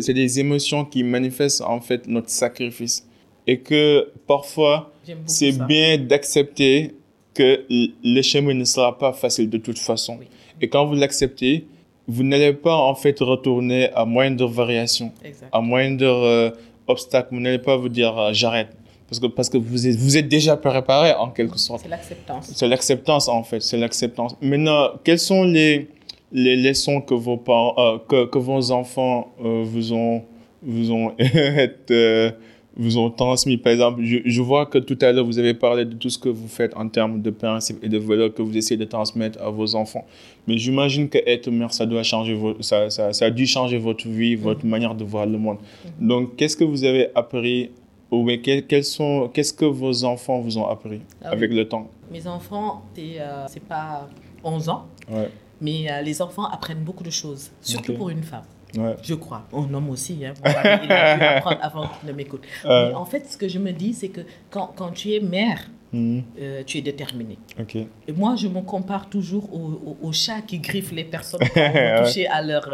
c'est des émotions qui manifestent en fait notre sacrifice. Et que parfois, c'est bien d'accepter que le chemin ne sera pas facile de toute façon. Et quand vous l'acceptez, vous n'allez pas en fait retourner à moindre variation, à moindre euh, obstacle. Vous n'allez pas vous dire euh, j'arrête. Parce que, parce que vous, êtes, vous êtes déjà préparé en quelque sorte. C'est l'acceptance. C'est l'acceptance en fait, c'est l'acceptance. Maintenant, quelles sont les, les leçons que vos, parents, euh, que, que, vos enfants vous ont, vous ont vous ont transmis. Par exemple, je, vois que tout à l'heure, vous avez parlé de tout ce que vous faites en termes de principes et de valeurs que vous essayez de transmettre à vos enfants. Mais j'imagine que être mère, ça doit changer, ça, ça, ça, a dû changer votre vie, votre manière de voir le monde. Donc, qu'est-ce que vous avez appris ou quels sont, qu'est-ce que vos enfants vous ont appris ah avec le temps? Mes enfants, c'est euh, pas 11 ans, mais euh, les enfants apprennent beaucoup de choses, surtout pour une femme. Je crois. Un homme aussi. Hein. il a pu apprendre avant qu'il ne m'écoute. en fait, ce que je me dis, c'est que quand, quand, tu es mère, mhm. euh, tu es déterminée. Et moi, je me compare toujours aux chats qui griffent les personnes qui ont touché à leur,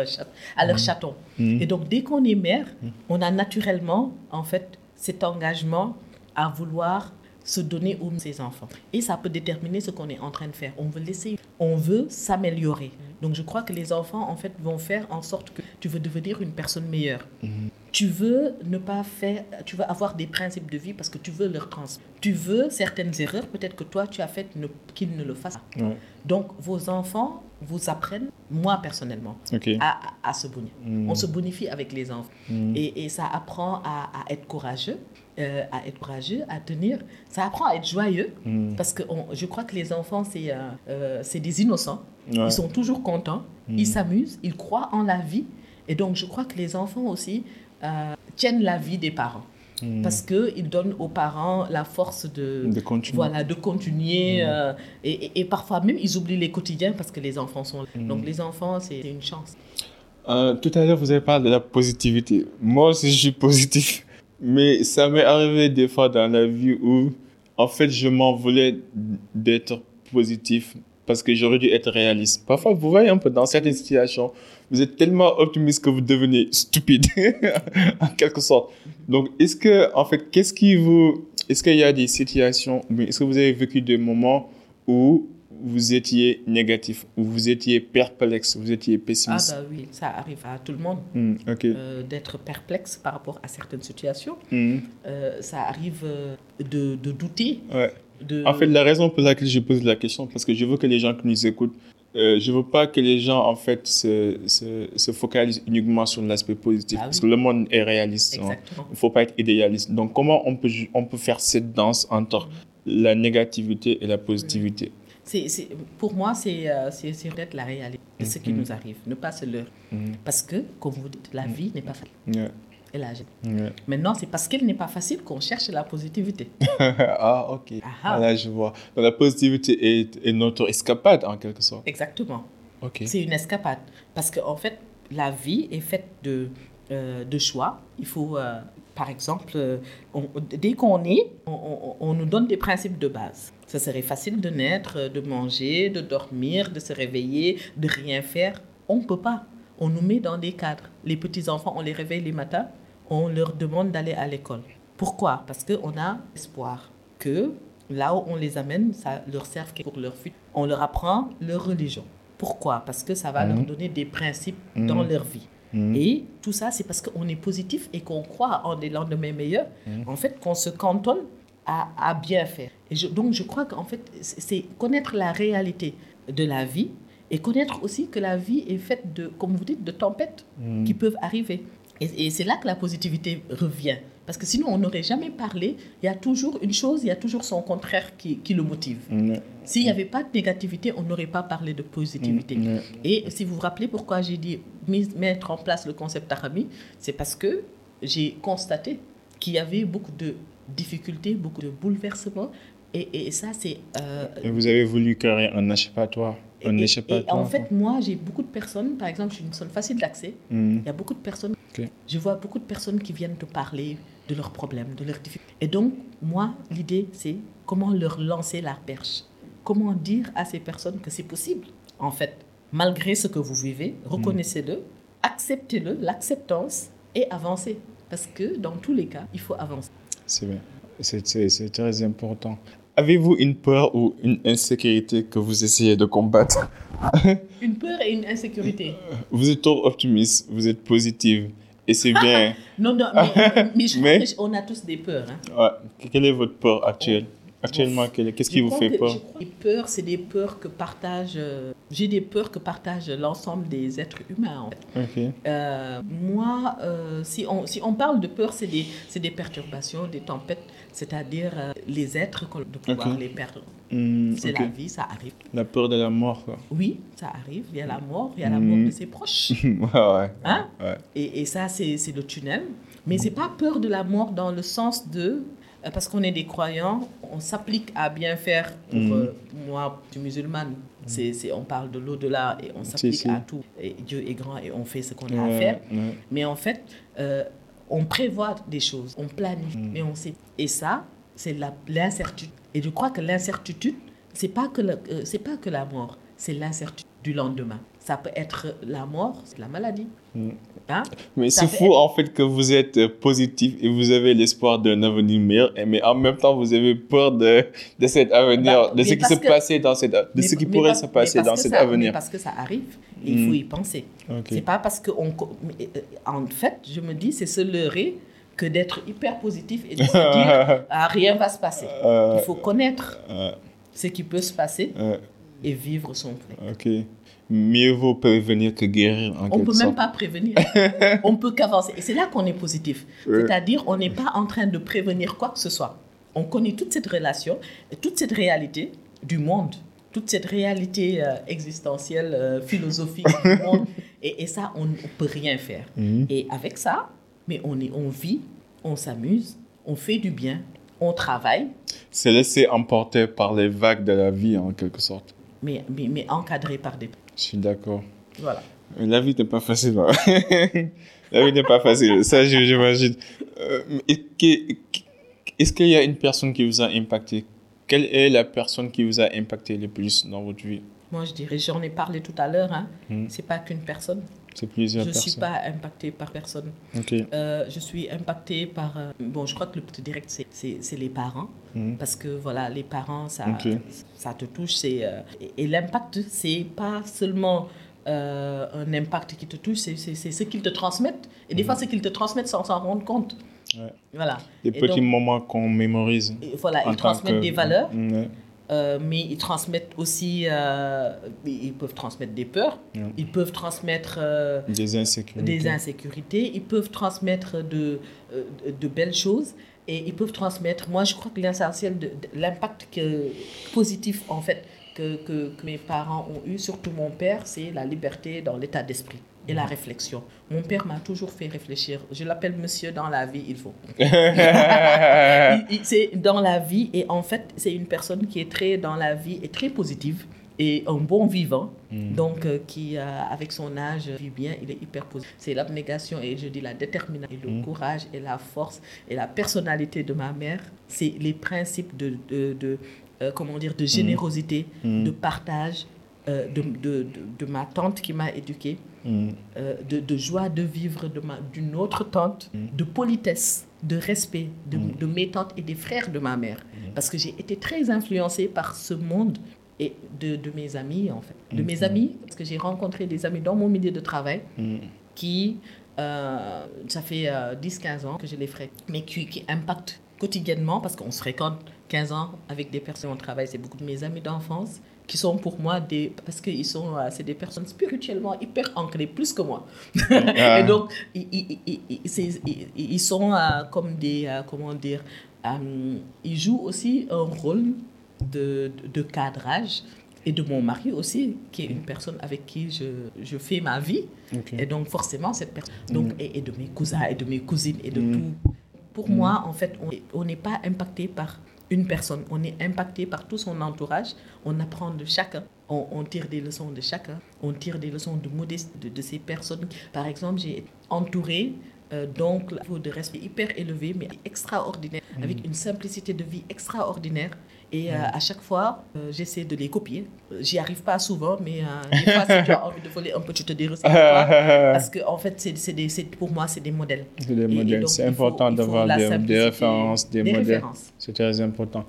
à leur mhm. chaton. Mhm. Et donc, dès qu'on est mère, on a naturellement, en fait, cet engagement à vouloir se donner aux ses enfants. Et ça peut déterminer ce qu'on est en train de faire. On veut laisser, on veut s'améliorer. Donc je crois que les enfants, en fait, vont faire en sorte que tu veux devenir une personne meilleure. Mhm. Tu veux ne pas faire, tu veux avoir des principes de vie parce que tu veux leur transmettre. Tu veux certaines erreurs, peut-être que toi tu as fait qu'ils ne le fassent pas. Donc vos enfants vous apprennent, moi personnellement, à, à, se bonifier. Mhm. On se bonifie avec les enfants. Mhm. Et, et, ça apprend à, à être courageux, euh, à être courageux, à tenir. Ça apprend à être joyeux parce que je crois que les enfants, c'est euh, euh, c'est des innocents. Ils sont toujours contents, ils s'amusent, ils croient en la vie. Et donc, je crois que les enfants aussi tiennent la vie des parents. Hmm. Parce qu'ils donnent aux parents la force de, de continuer, voilà, de continuer hmm. et, et, parfois même ils oublient les quotidiens parce que les enfants sont là. Donc les enfants, c'est une chance. tout à l'heure, vous avez parlé de la positivité. Moi aussi, je suis positif. Mais ça m'est arrivé des fois dans la vie où, en fait, je m'en voulais d'être positif parce que j'aurais dû être réaliste. Parfois, vous voyez un peu dans certaines situations, vous êtes tellement optimiste que vous devenez stupide, en quelque sorte. Donc, est-ce que, en fait, qu'est-ce qui vous, est-ce qu'il y a des situations, est-ce que vous avez vécu des moments où vous étiez négatif, vous étiez perplexe, vous étiez pessimiste Ah bah oui, ça arrive à tout le monde Hmm, euh, d'être perplexe par rapport à certaines situations. Hmm, Euh, ça arrive euh, de, de douter. ouais. De... En fait, la raison pour laquelle je pose la question, parce que je veux que les gens qui nous écoutent, euh, je veux pas que les gens, en fait, se, se, se focalisent uniquement sur l'aspect positif, Ah parce oui. que le monde est réaliste. hein. Il faut pas être idéaliste. Donc, comment on peut, on peut faire cette danse entre la négativité et la positivité? C'est, c'est- pour moi, c'est, peut-être la réalité de ce qui Mhm. nous arrive. Ne pas se leurrer. Mhm. Parce que, comme vous dites, la vie n'est pas facile. Ouais, Et. Maintenant, c'est parce qu'elle n'est pas facile qu'on cherche la positivité. ah, ok. Ah, ah. Là, je vois. Donc, la positivité est, est notre escapade, en quelque sorte. Exactement. Ok. C'est une escapade. Parce qu'en en fait, la vie est faite de, euh, de choix. Il faut, euh, par exemple, euh, on- dès qu'on est, on, on- on nous donne des principes de base. Ce serait facile de naître, de manger, de dormir, de se réveiller, de rien faire. On ne peut pas. On nous met dans des cadres. Les petits-enfants, on les réveille les matins, on leur demande d'aller à l'école. Pourquoi? Parce qu'on a espoir que là où on les amène, ça leur serve pour leur futur. On leur apprend leur religion. Pourquoi? Parce que ça va leur Mhm. donner des principes Mhm. dans leur vie. Mhm. Et tout ça, c'est parce qu'on est positif et qu'on croit en des lendemains meilleurs. En fait, qu'on se cantonne à, à bien faire. Et je- donc, je crois qu'en fait, c'est connaître la réalité de la vie et connaître aussi que la vie est faite de, comme vous dites, de tempêtes Mhm. qui peuvent arriver. Et, et c'est là que la positivité revient. Parce que sinon, on n'aurait jamais parlé. Il y a toujours une chose, il y a toujours son contraire qui, qui le motive. Ouais. S'il n'y avait pas de négativité, on n'aurait pas parlé de positivité. Ouais. Et si vous vous rappelez pourquoi j'ai dit mettre en place le concept Arami, c'est parce que j'ai constaté qu'il y avait beaucoup de difficultés, beaucoup de bouleversements. Et, et ça, c'est... euh, vous avez voulu créer un échappatoire. Un et- échappatoire. et en fait, moi, j'ai beaucoup de personnes, par exemple, je suis une personne facile d'accès. Mhm. Il y a beaucoup de personnes, je vois beaucoup de personnes qui viennent te parler de leurs problèmes, de leurs difficultés. Et donc, moi, l'idée, c'est comment leur lancer la perche. Comment dire à ces personnes que c'est possible, en fait, malgré ce que vous vivez, reconnaissez-le, acceptez-le, l'acceptance, et avancez. Parce que dans tous les cas, il faut avancer. C'est bien. C'est- très important. Avez-vous une peur ou une insécurité que vous essayez de combattre? Une peur et une insécurité. Vous êtes trop optimiste, vous êtes positive. Et c'est bien. Non, non, mais, mais je Mais- crois qu'on a tous des peurs. hein. Ouais. Quelle est votre peur actuelle? Actuellement, qu'est-ce qui vous fait que- peur Les peurs, c'est des peurs que partagent. euh, J'ai des peurs que partagent l'ensemble des êtres humains. en fait. Euh, moi, euh, si, on, si on parle de peur, c'est des, des perturbations, des tempêtes, c'est-à-dire euh, les êtres, de pouvoir Ok. les perdre. Hmm, C'est la vie, ça arrive. La peur de la mort, quoi. Oui, ça arrive. Il y a la mort, il y a la mort de ses proches. ouais, ouais. Hein? Ouais. Et, et ça, c'est c'est le tunnel. Mais c'est pas peur de la mort dans le sens de. Euh, Parce qu'on est des croyants, on s'applique à bien faire. Pour Mhm. euh, moi, je suis musulmane, c'est c'est- on parle de l'au-delà et on s'applique si. à tout. Et Dieu est grand et on fait ce qu'on a à faire. ouais. Mais en fait, euh, on prévoit des choses, on planifie, Mhm. mais on sait. Et ça, c'est la- l'incertitude. Et je crois que l'incertitude, c'est pas que euh, c'est pas que la mort, c'est l'incertitude du lendemain. Ça peut être la mort, c'est la maladie. Mhm. Hein? Mais c'est fou en fait que vous êtes euh, positif et vous avez l'espoir d'un avenir meilleur, mais en même temps vous avez peur de, de cet avenir, Bah, de ce qui se que- passait dans cet, de Mais- ce qui pourrait se passer dans cet ça- avenir. Parce que ça arrive et il faut Mm. y penser. Ok. C'est pas parce que on, mais, euh, en fait, je me dis, c'est se leurrer que d'être hyper positif et de se dire ah, rien va se passer. Euh, Il faut connaître euh, ce qui peut se passer euh, et vivre son plein. ok. Mieux vaut prévenir que guérir en On quelque peut même pas prévenir. on peut qu'avancer. Et c'est là qu'on est positif. Ouais. C'est-à-dire, on n'est pas en train de prévenir quoi que ce soit. On connaît toute cette relation, toute cette réalité du monde, toute cette réalité euh, existentielle, euh, philosophique du monde. Et, et ça, on ne peut rien faire. Mhm. Et avec ça, mais on, est, on vit, on s'amuse, on fait du bien, on travaille, Se laisser emporter par les vagues de la vie en quelque sorte. mais, mais, mais encadré par des... Je suis d'accord. Voilà. Mais La vie n'est pas facile. hein. la vie n'est pas facile. Ça, je- j'imagine. Euh, est-ce qu'il y a une personne qui vous a impacté? Quelle est la personne qui vous a impacté le plus dans votre vie? Moi, je dirais, j'en ai parlé tout à l'heure, hein, Mm. c'est pas qu'une personne. Je ne suis pas impactée par personne. Euh, je suis impactée par. euh, bon, je crois que le plus direct, c'est- les parents. Mm. Parce que voilà, les parents, ça, ça te touche. c'est euh, et et l'impact, c'est pas seulement euh, un impact qui te touche, c'est ce qu'ils te transmettent. Et des fois, c'est qu'ils te transmettent sans s'en rendre compte. Mhm. Ouais. Voilà. Des Et petits donc, moments qu'on mémorise. et voilà, ils transmettent que- des valeurs, ouais. Euh, mais ils transmettent aussi. euh, ils peuvent transmettre des peurs, ils peuvent transmettre. euh, Des insécurités. des insécurités, ils peuvent transmettre de, de, de belles choses et ils peuvent transmettre, moi je crois que l'essentiel, de, de- l'impact que, positif en fait que, que, que mes parents ont eu, surtout mon père, c'est la liberté dans l'état d'esprit et la réflexion. Mon père m'a toujours fait réfléchir. Je l'appelle monsieur dans la vie, il faut. C'est dans la vie et en fait c'est une personne qui est très dans la vie et très positive et un bon vivant Mm. donc euh, qui euh, avec son âge vit bien il est hyper positif c'est l'abnégation et je dis la détermination et le Mm. courage et la force et la personnalité de ma mère c'est les principes de, de, de, euh, comment dire de générosité Mm. de partage de, de, de, de ma tante qui m'a éduquée Mm. euh, de, de joie de vivre d'une autre tante, de politesse, de respect de, de mes tantes et des frères de ma mère. Parce que j'ai été très influencée par ce monde et de, de mes amis, en fait. De mes amis, parce que j'ai rencontré des amis dans mon milieu de travail Mm. qui, euh, ça fait 10-15 ans que je les fréquente, mais qui, qui impactent quotidiennement, parce qu'on se fréquente 15 ans avec des personnes au travail, c'est beaucoup de mes amis d'enfance qui sont pour moi des parce que ils sont euh, c'est des personnes spirituellement hyper ancrées plus que moi Ah. et donc ils, ils, ils- ils- sont euh, comme des euh, comment dire ils jouent aussi un rôle de, de, cadrage et de mon mari aussi qui est une personne avec qui je, je fais ma vie et donc, forcément, cette personne. Donc, et, et de mes cousins et de mes cousines et de Mm. tout. Pour moi, en fait, on n'est pas impacté par une personne. On est impacté par tout son entourage. On apprend de chacun. On, on tire des leçons de chacun. On tire des leçons de modestie de, de ces personnes. Par exemple, j'ai été entourée euh, donc niveau de respect hyper élevé, mais extraordinaire, avec une simplicité de vie extraordinaire. Et euh, à chaque fois, euh, j'essaie de les copier. Euh, J'y arrive pas souvent, mais euh, des fois, si tu as envie de voler un peu, tu te dis. Parce que, en fait, c'est, des, pour moi, c'est des modèles. C'est des Et- modèles. C'est important d'avoir des, références, des, des modèles. C'est très important.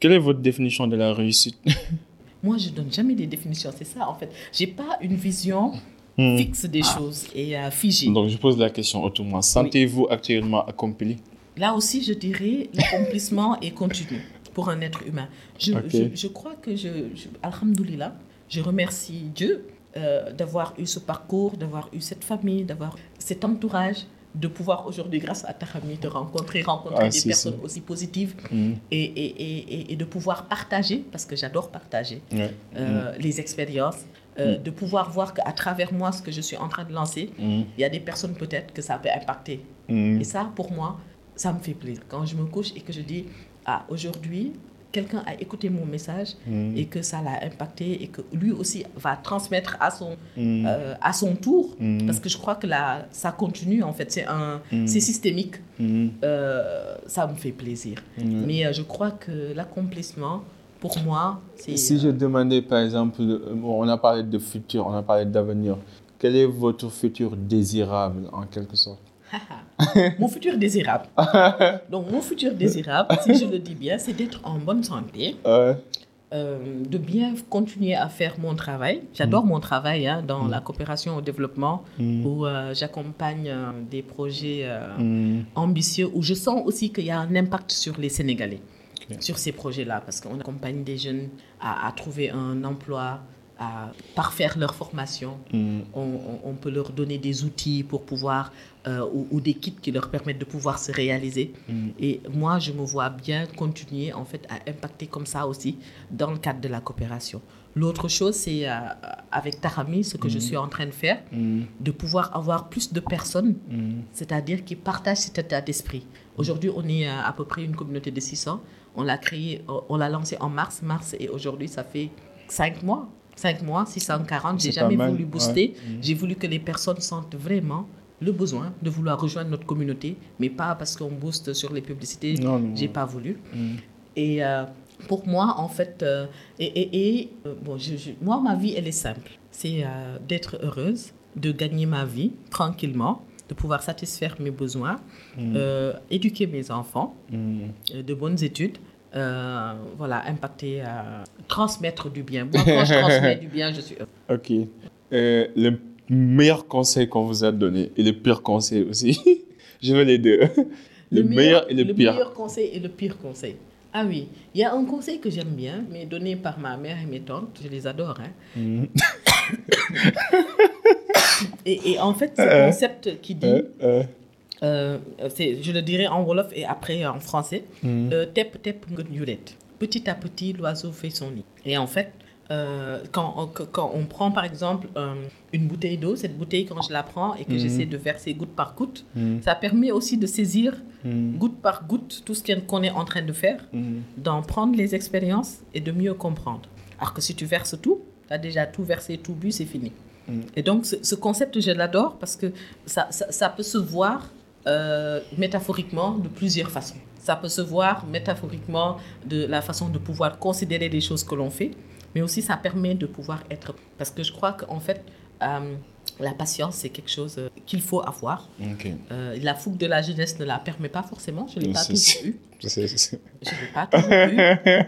Quelle est votre définition de la réussite? Moi, je donne jamais des définitions. C'est ça, en fait. J'ai pas une vision Hmm. fixe des choses et figée. Donc, je pose la question autrement. Sentez-vous actuellement accompli? Là aussi, je dirais, l'accomplissement est continu pour un être humain. Je, Ok. je, je crois que, je, je, alhamdoulilah, je remercie Dieu euh, d'avoir eu ce parcours, d'avoir eu cette famille, d'avoir cet entourage, de pouvoir aujourd'hui, grâce à ta famille, te rencontrer, rencontrer Ah, des personnes si. aussi positives Hmm. et, et, et, et- de pouvoir partager, parce que j'adore partager, Ouais. euh, les expériences, euh, de pouvoir voir qu'à travers moi, ce que je suis en train de lancer, il y a des personnes peut-être que ça peut impacter. Et ça, pour moi, ça me fait plaisir. Quand je me couche et que je dis, ah, aujourd'hui, quelqu'un a écouté mon message Hmm. et que ça l'a impacté et que lui aussi va transmettre à son, Hmm. euh, à son tour. Hmm. Parce que je crois que là, ça continue, en fait, c'est un, Mm. c'est systémique. Euh, ça me fait plaisir. Mais euh, je crois que l'accomplissement, pour moi, c'est... Si je demandais, par exemple, on a parlé de futur, on a paré d'avenir. Quel est votre futur désirable, en quelque sorte? mon futur désirable. Donc, mon futur désirable, si je le dis bien, c'est d'être en bonne santé, euh, de bien continuer à faire mon travail. J'adore mon travail hein, dans la coopération au développement, Mm. où euh, j'accompagne euh, des projets ambitieux, où je sens aussi qu'il y a un impact sur les Sénégalais, sur ces projets-là, parce qu'on accompagne des jeunes à, à trouver un emploi, à parfaire leur formation. Hmm. On, peut leur donner des outils pour pouvoir, euh, ou, ou des kits qui leur permettent de pouvoir se réaliser. Mm. Et moi, je me vois bien continuer en fait à impacter comme ça aussi dans le cadre de la coopération. L'autre chose, c'est euh, avec Tarami, ce que je suis en train de faire, de pouvoir avoir plus de personnes, c'est-à-dire qui partagent cet état d'esprit. Aujourd'hui, on est euh, à peu près une communauté de 600. On l'a créé, on l'a lancé en mars, mars, et aujourd'hui, ça fait 5 mois. 5 mois, 640. J'ai jamais voulu booster. ouais. Mm. J'ai voulu que les personnes sentent vraiment le besoin de vouloir rejoindre notre communauté, mais pas parce qu'on booste sur les publicités. Non, non. J'ai pas voulu. Hmm. Et euh, pour moi, en fait, euh, et, et, et, euh, bon, je, je- moi, ma vie, elle est simple. C'est d'être heureuse, de gagner ma vie tranquillement, de pouvoir satisfaire mes besoins, euh, éduquer mes enfants, Mm. de bonnes études. Euh, voilà, impacter, euh, transmettre du bien. Moi, quand je transmets du bien, je suis heureux. Ok. Euh, le meilleur conseil qu'on vous a donné et le pire conseil aussi. Je veux les deux. Le, meilleur, et le, pire. meilleur conseil et le pire conseil. Ah oui, il y a un conseil que j'aime bien, mais donné par ma mère et mes tantes. Je les adore. hein. Mm. Et, et en fait, ce Euh, concept qui dit, Euh, je le dirai en Wolof et après en français, mm. euh, tep. Petit à petit, l'oiseau fait son nid. Et en fait, euh, quand, on, quand on prend par exemple euh, une bouteille d'eau, cette bouteille, quand je la prends et que Mhm. j'essaie de verser goutte par goutte, Mm. ça permet aussi de saisir Mm. goutte par goutte tout ce qu'on est en train de faire, Mm. d'en prendre les expériences et de mieux comprendre. Alors que si tu verses tout, tu as déjà tout versé, tout bu, c'est fini. Mm. Et donc, ce, ce concept, je l'adore parce que ça, ça, ça peut se voir euh, métaphoriquement de plusieurs façons. Ça peut se voir métaphoriquement de la façon de pouvoir considérer les choses que l'on fait, mais aussi ça permet de pouvoir être... Parce que je crois qu'en fait, euh, la patience, c'est quelque chose euh, qu'il faut avoir. Euh, la fougue de la jeunesse ne la permet pas forcément, je ne l'ai pas toujours eu. Je ne l'ai pas toujours eu.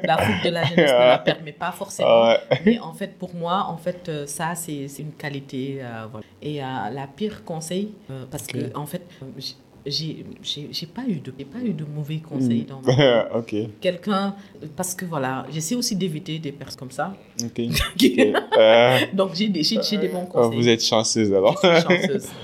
La fougue de la jeunesse ne la permet pas forcément. Mais en fait, pour moi, en fait, ça, c'est une qualité. euh, voilà. Et euh, la pire conseil, parce Ok. que, en fait, j'ai pas eu de pas eu de mauvais conseils dans ma quelqu'un parce que voilà j'essaie aussi d'éviter des personnes comme ça Ok. Ok. Euh, donc j'ai des des bons oh, conseils vous êtes chanceuse alors. Je suis chanceuse.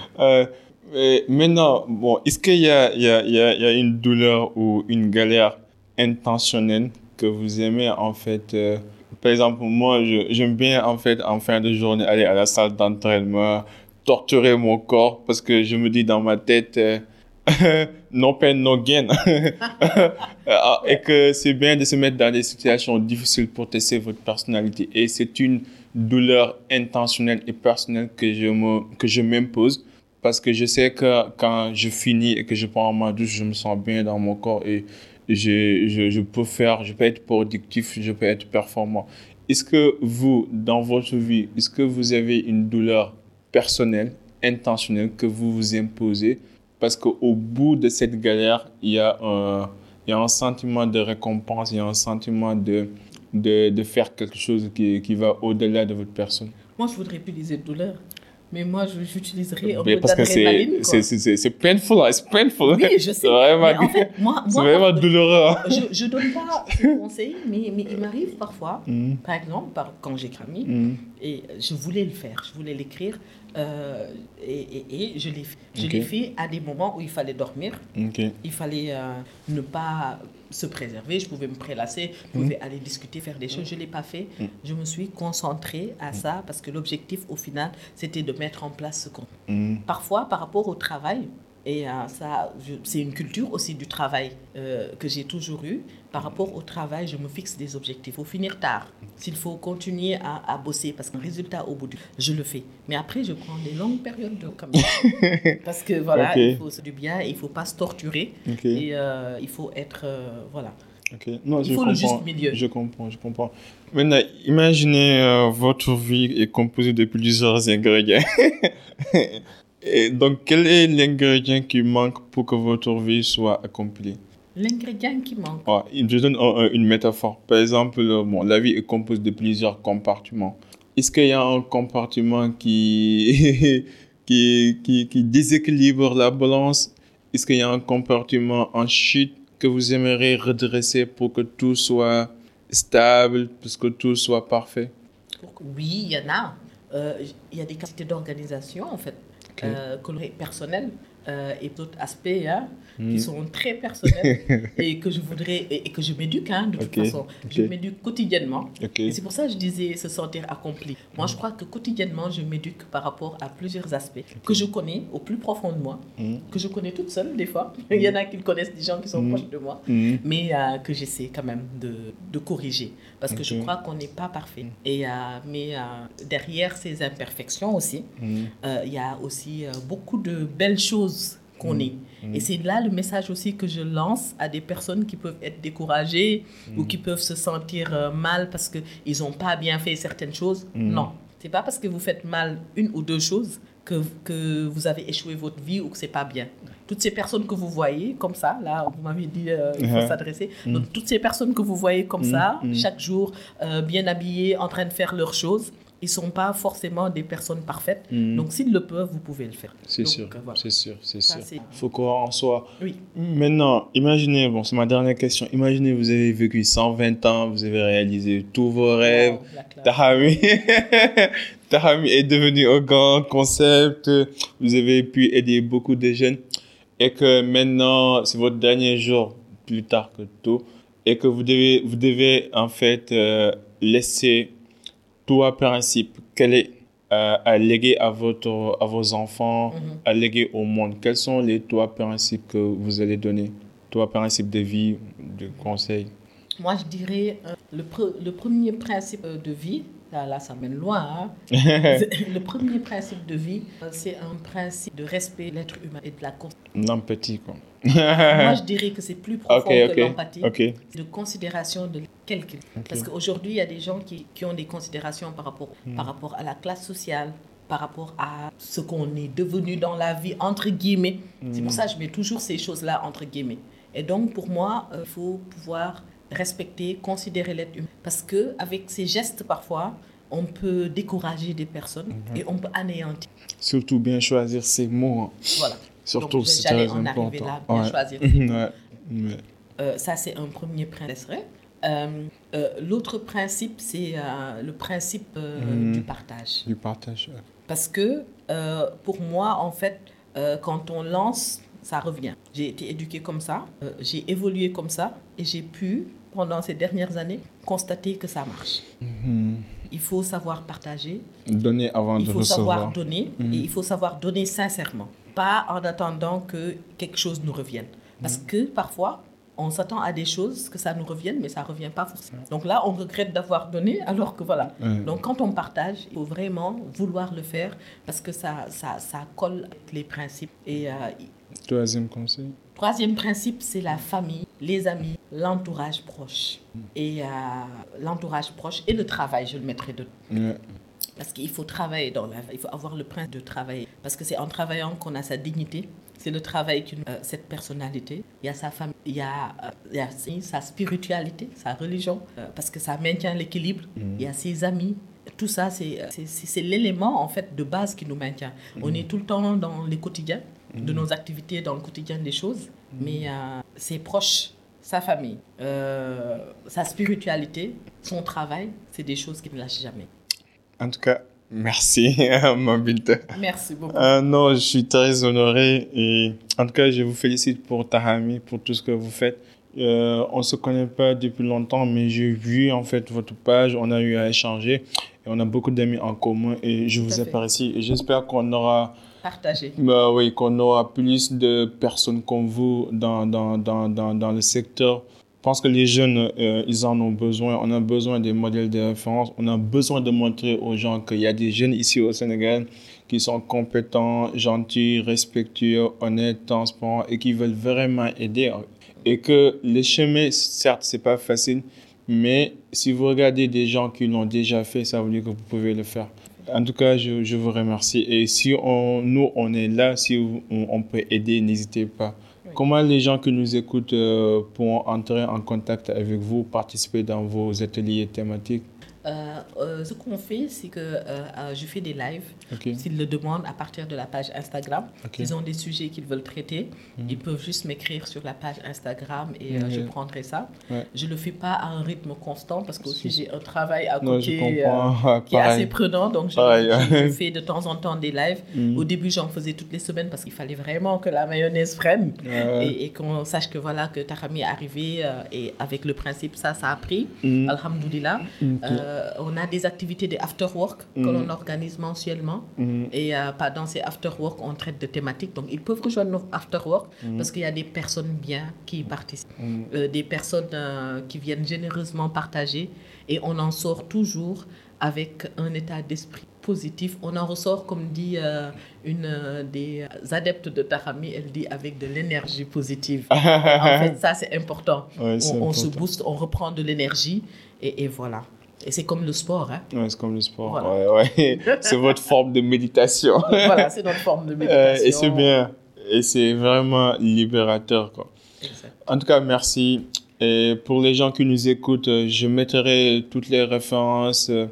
Euh, maintenant, bon, est-ce qu'il y y, y, a, il y a une douleur ou une galère intentionnelle que vous aimez en fait euh, Par exemple, moi, j'aime bien en fait en fin de journée aller à la salle d'entraînement, torturer mon corps parce que je me dis dans ma tête. euh, no pain, no gain. Ah, et que c'est bien de se mettre dans des situations difficiles pour tester votre personnalité. Et c'est une douleur intentionnelle et personnelle que je me, que je m'impose parce que je sais que quand je finis et que je prends ma douche, je me sens bien dans mon corps et je, je, je peux faire, je peux être productif, je peux être performant. Est-ce que vous, dans votre vie, est-ce que vous avez une douleur personnelle, intentionnelle que vous vous imposez parce qu'au bout de cette galère, il y a un, il y a un sentiment de récompense, il y a un sentiment de, de, de faire quelque chose qui, qui va au-delà de votre personne. moi je voudrais plus utiliser de douleur mais moi je- j'utiliserai un Mais peu parce que c'est, quoi. c'est, painful, hein, c'est painful. oui je sais C'est vraiment, mais en fait moi, c'est moi vraiment douloureux. hein. je je donne pas ce conseil mais mais il m'arrive parfois Mm, par exemple par, quand j'ai cramé mm, et je voulais le faire, je voulais l'écrire euh, et, et, et je l'ai fait. Je l'ai fait à des moments où il fallait dormir, il fallait euh, ne pas se préserver, je pouvais me prélasser, je pouvais aller discuter, faire des choses. Je ne l'ai pas fait. Mm. Je me suis concentrée à ça parce que l'objectif au final, c'était de mettre en place ce qu'on... Parfois, par rapport au travail, et euh, ça, c'est une culture aussi du travail euh, que j'ai toujours eu. Par rapport au travail, je me fixe des objectifs. Il faut finir tard. S'il faut continuer à, à bosser, parce qu'un résultat au bout du... Je le fais. Mais après, je prends des longues périodes de comme Parce que voilà, Ok. il faut se du bien, il ne faut pas se torturer. Et euh, il faut être... euh, voilà. Non, Il je faut comprends. le juste milieu. Je comprends, je comprends. Maintenant, imaginez euh, votre vie est composée de plusieurs ingrédients. Et donc, quel est l'ingrédient qui manque pour que votre vie soit accomplie? L'ingrédient qui manque. Ah, Je donne un- un- une métaphore. Par exemple, bon, la vie est composée de plusieurs compartiments. Est-ce qu'il y a un compartiment qui, qui, qui, qui déséquilibre la balance? Est-ce qu'il y a un compartiment en chute que vous aimeriez redresser pour que tout soit stable, pour que tout soit parfait? Oui, il y en a. Euh, Il y a des capacités d'organisation, en fait, Ok. euh, colorées personnelles euh, et d'autres aspects hein, Mm. qui sont très personnels et que je voudrais et, et que je m'éduque hein, de toute façon. Je ok. m'éduque quotidiennement. Et c'est pour ça que je disais se sentir accompli. Moi, je crois que quotidiennement, je m'éduque par rapport à plusieurs aspects que je connais au plus profond de moi, Mm. que je connais toute seule des fois. Il y en a qui le connaissent, des gens qui sont proches de moi mais euh, que j'essaie quand même de, de corriger. Parce que je crois qu'on n'est pas parfait. Et, euh, mais derrière ces imperfections aussi, il y a aussi beaucoup de belles choses qu'on est. Et c'est là le message aussi que je lance à des personnes qui peuvent être découragées ou qui peuvent se sentir euh, mal parce qu'ils n'ont pas bien fait certaines choses. Non, c'est pas parce que vous faites mal une ou deux choses que, que vous avez échoué votre vie ou que c'est pas bien. Toutes ces personnes que vous voyez comme ça, là, vous m'avez dit euh, il faut Uh-huh. s'adresser. Donc, toutes ces personnes que vous voyez comme ça, chaque jour, euh, bien habillées, en train de faire leurs choses, ils sont pas forcément des personnes parfaites. Donc, s'ils le peuvent, vous pouvez le faire. C'est sûr, euh, voilà. c'est sûr, c'est sûr. c'est- faut croire en soi. Oui. Maintenant, imaginez, bon, c'est ma dernière question. Imaginez, vous avez vécu 120 ans, vous avez réalisé tous vos rêves. Classe. Tahami, Tahami est devenu un grand concept. Vous avez pu aider beaucoup de jeunes. Et que maintenant, c'est votre dernier jour, plus tard que tout. Et que vous devez, vous devez en fait euh, laisser trois principes. Quel est euh, à léguer à, votre, à vos enfants, Mhm. à léguer au monde Quels sont les trois principes que vous allez donner? Trois principes de vie, de conseils Moi, je dirais euh, le, pre- le premier principe euh, de vie, là, ça mène loin, hein. Le premier principe de vie, euh, c'est un principe de respect de l'être humain et de la considération. L'empathie, quoi. Moi, je dirais que c'est plus profond Ok, que l'empathie. Ok. de considération de quelqu'un. Parce qu'aujourd'hui, il y a des gens qui, qui ont des considérations par rapport, Hmm. par rapport à la classe sociale, par rapport à ce qu'on est devenu dans la vie, entre guillemets. C'est Hmm. pour ça que je mets toujours ces choses-là entre guillemets. Et donc, pour moi, euh, il faut pouvoir respecter, considérer l'être humain. Parce que avec ces gestes, parfois, on peut décourager des personnes Hmm. et on peut anéantir. Surtout bien choisir ses mots. hein. Voilà. Surtout, Donc, c'est j'allais en important. arriver là, bien Ouais. choisir. Ouais. Euh, ça, c'est un premier principe. Euh, euh, L'autre principe, c'est euh, le principe euh, Mhm. du partage. Du partage. ouais. Parce que pour moi, en fait, quand on lance, ça revient. J'ai été éduquée comme ça, j'ai évolué comme ça, et j'ai pu, pendant ces dernières années, constater que ça marche. Mhm. Il faut savoir partager, Donner avant il de faut recevoir. savoir donner, et il faut savoir donner sincèrement, pas en attendant que quelque chose nous revienne. Parce que parfois, on s'attend à des choses, que ça nous revienne, mais ça ne revient pas forcément. Donc là, on regrette d'avoir donné, alors que voilà. Donc quand on partage, il faut vraiment vouloir le faire, parce que ça, ça, ça colle avec les principes. Et euh, Troisième conseil. Troisième principe, c'est la famille, les amis, l'entourage proche. Et euh, l'entourage proche et le travail, je le mettrai. Ouais. Parce qu'il faut travailler dans la il faut avoir le principe de travailler. Parce que c'est en travaillant qu'on a sa dignité. C'est le travail qui nous- euh, cette personnalité. Il y a sa famille, il y a, euh, il y a sa spiritualité, sa religion, euh, parce que ça maintient l'équilibre. Il y a ses amis. Tout ça, c'est l'élément en fait de base qui nous maintient. On est tout le temps dans les quotidiens, de nos activités, dans le quotidien des choses. Mais euh, ses proches, sa famille, euh, sa spiritualité, son travail, c'est des choses qui ne lâchent jamais. En tout cas, merci, ma binte. Merci beaucoup. Euh, non, je suis très honoré et en tout cas, je vous félicite pour Tahami, pour tout ce que vous faites. Euh, on se connaît pas depuis longtemps, mais j'ai vu en fait votre page, on a eu à échanger et on a beaucoup d'amis en commun et je Tout vous apprécie et j'espère qu'on aura, Bah oui, qu'on aura plus de personnes comme vous dans, dans, dans, dans, dans le secteur. Je pense que les jeunes, euh, ils en ont besoin. On a besoin des modèles de référence. On a besoin de montrer aux gens qu'il y a des jeunes ici au Sénégal qui sont compétents, gentils, respectueux, honnêtes, transparents et qui veulent vraiment aider. Et que le chemin, certes, c'est pas facile, mais si vous regardez des gens qui l'ont déjà fait, ça veut dire que vous pouvez le faire. En tout cas, je, je vous remercie. Et si on, nous, on est là, si on, on peut aider, n'hésitez pas. Oui. Comment les gens qui nous écoutent euh, pourront entrer en contact avec vous, participer dans vos ateliers thématiques? Euh, euh, ce qu'on fait, c'est que euh, je fais des lives. S'ils le demandent à partir de la page Instagram, ils ont des sujets qu'ils veulent traiter. Ils peuvent juste m'écrire sur la page Instagram et Mhm. je prendrai ça. Ouais. Je le fais pas à un rythme constant parce que aussi j'ai un travail à Non, côté comprends. qui est assez prenant. Donc je, fais de temps en temps des lives. Mhm. Au début, j'en faisais toutes les semaines parce qu'il fallait vraiment que la mayonnaise prenne. Et, et qu'on sache que voilà que Tarami est arrivé et avec le principe ça ça a pris Mhm. alhamdoulilah. Euh, on a des activités de after work que Mhm. l'on organise mensuellement Mhm. et euh, pendant ces after work on traite de thématiques donc ils peuvent rejoindre nos after work Mhm. parce qu'il y a des personnes bien qui y participent Mhm. Euh, des personnes qui viennent généreusement partager et on en sort toujours avec un état d'esprit positif. On en ressort, comme dit euh, une euh, des adeptes de Tahami, elle dit avec de l'énergie positive. en fait, ça, c'est important. Ouais, on, on se booste, on reprend de l'énergie et, et voilà. Et c'est comme le sport. Hein. Ouais, c'est comme le sport. Voilà. Ouais, ouais. c'est votre forme de méditation. voilà, c'est notre forme de Euh, méditation. et c'est bien. Et c'est vraiment libérateur, quoi. Exact. En tout cas, merci. Et pour les gens qui nous écoutent, euh, je mettrai toutes les références, euh,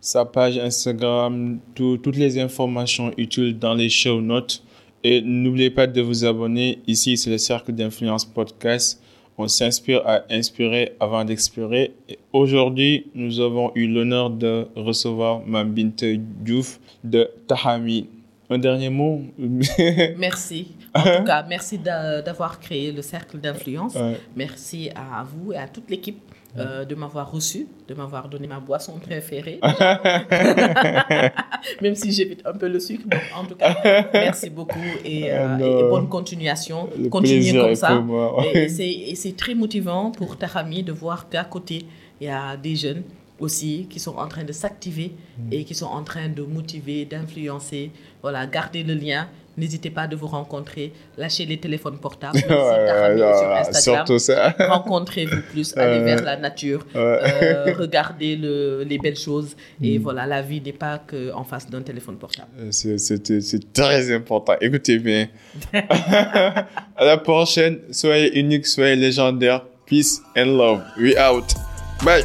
sa page Instagram, tout- toutes les informations utiles dans les show notes. Et n'oubliez pas de vous abonner. Ici, c'est le Cercle d'Influence Podcast. On s'inspire à inspirer avant d'expirer. Et Aujourd'hui, nous avons eu l'honneur de recevoir Mambinte Diouf de Tahami. Un dernier mot? Merci. En tout cas, merci d'a- d'avoir créé le cercle d'influence. Ouais. Merci à vous et à toute l'équipe euh, de m'avoir reçu, de m'avoir donné ma boisson préférée. Même si j'évite un peu le sucre. En tout cas, merci beaucoup et, euh, Ah, et- et non. bonne continuation. Le Continuez comme ça. Et, et c'est- très motivant pour Tahami de voir qu'à côté, il y a des jeunes aussi qui sont en train de s'activer Mm. et qui sont en train de motiver, d'influencer. Voilà, gardez le lien. N'hésitez pas de vous rencontrer. Lâchez les téléphones portables. Ouais, ouais, sur Instagram. Rencontrez-vous plus, allez vers la nature, euh, regardez le- les belles choses. Mm. Et voilà, la vie n'est pas qu'en face d'un téléphone portable. Euh, c'est très important. Écoutez bien. à la prochaine. Soyez unique, soyez légendaire. Peace and love. We out. Bye.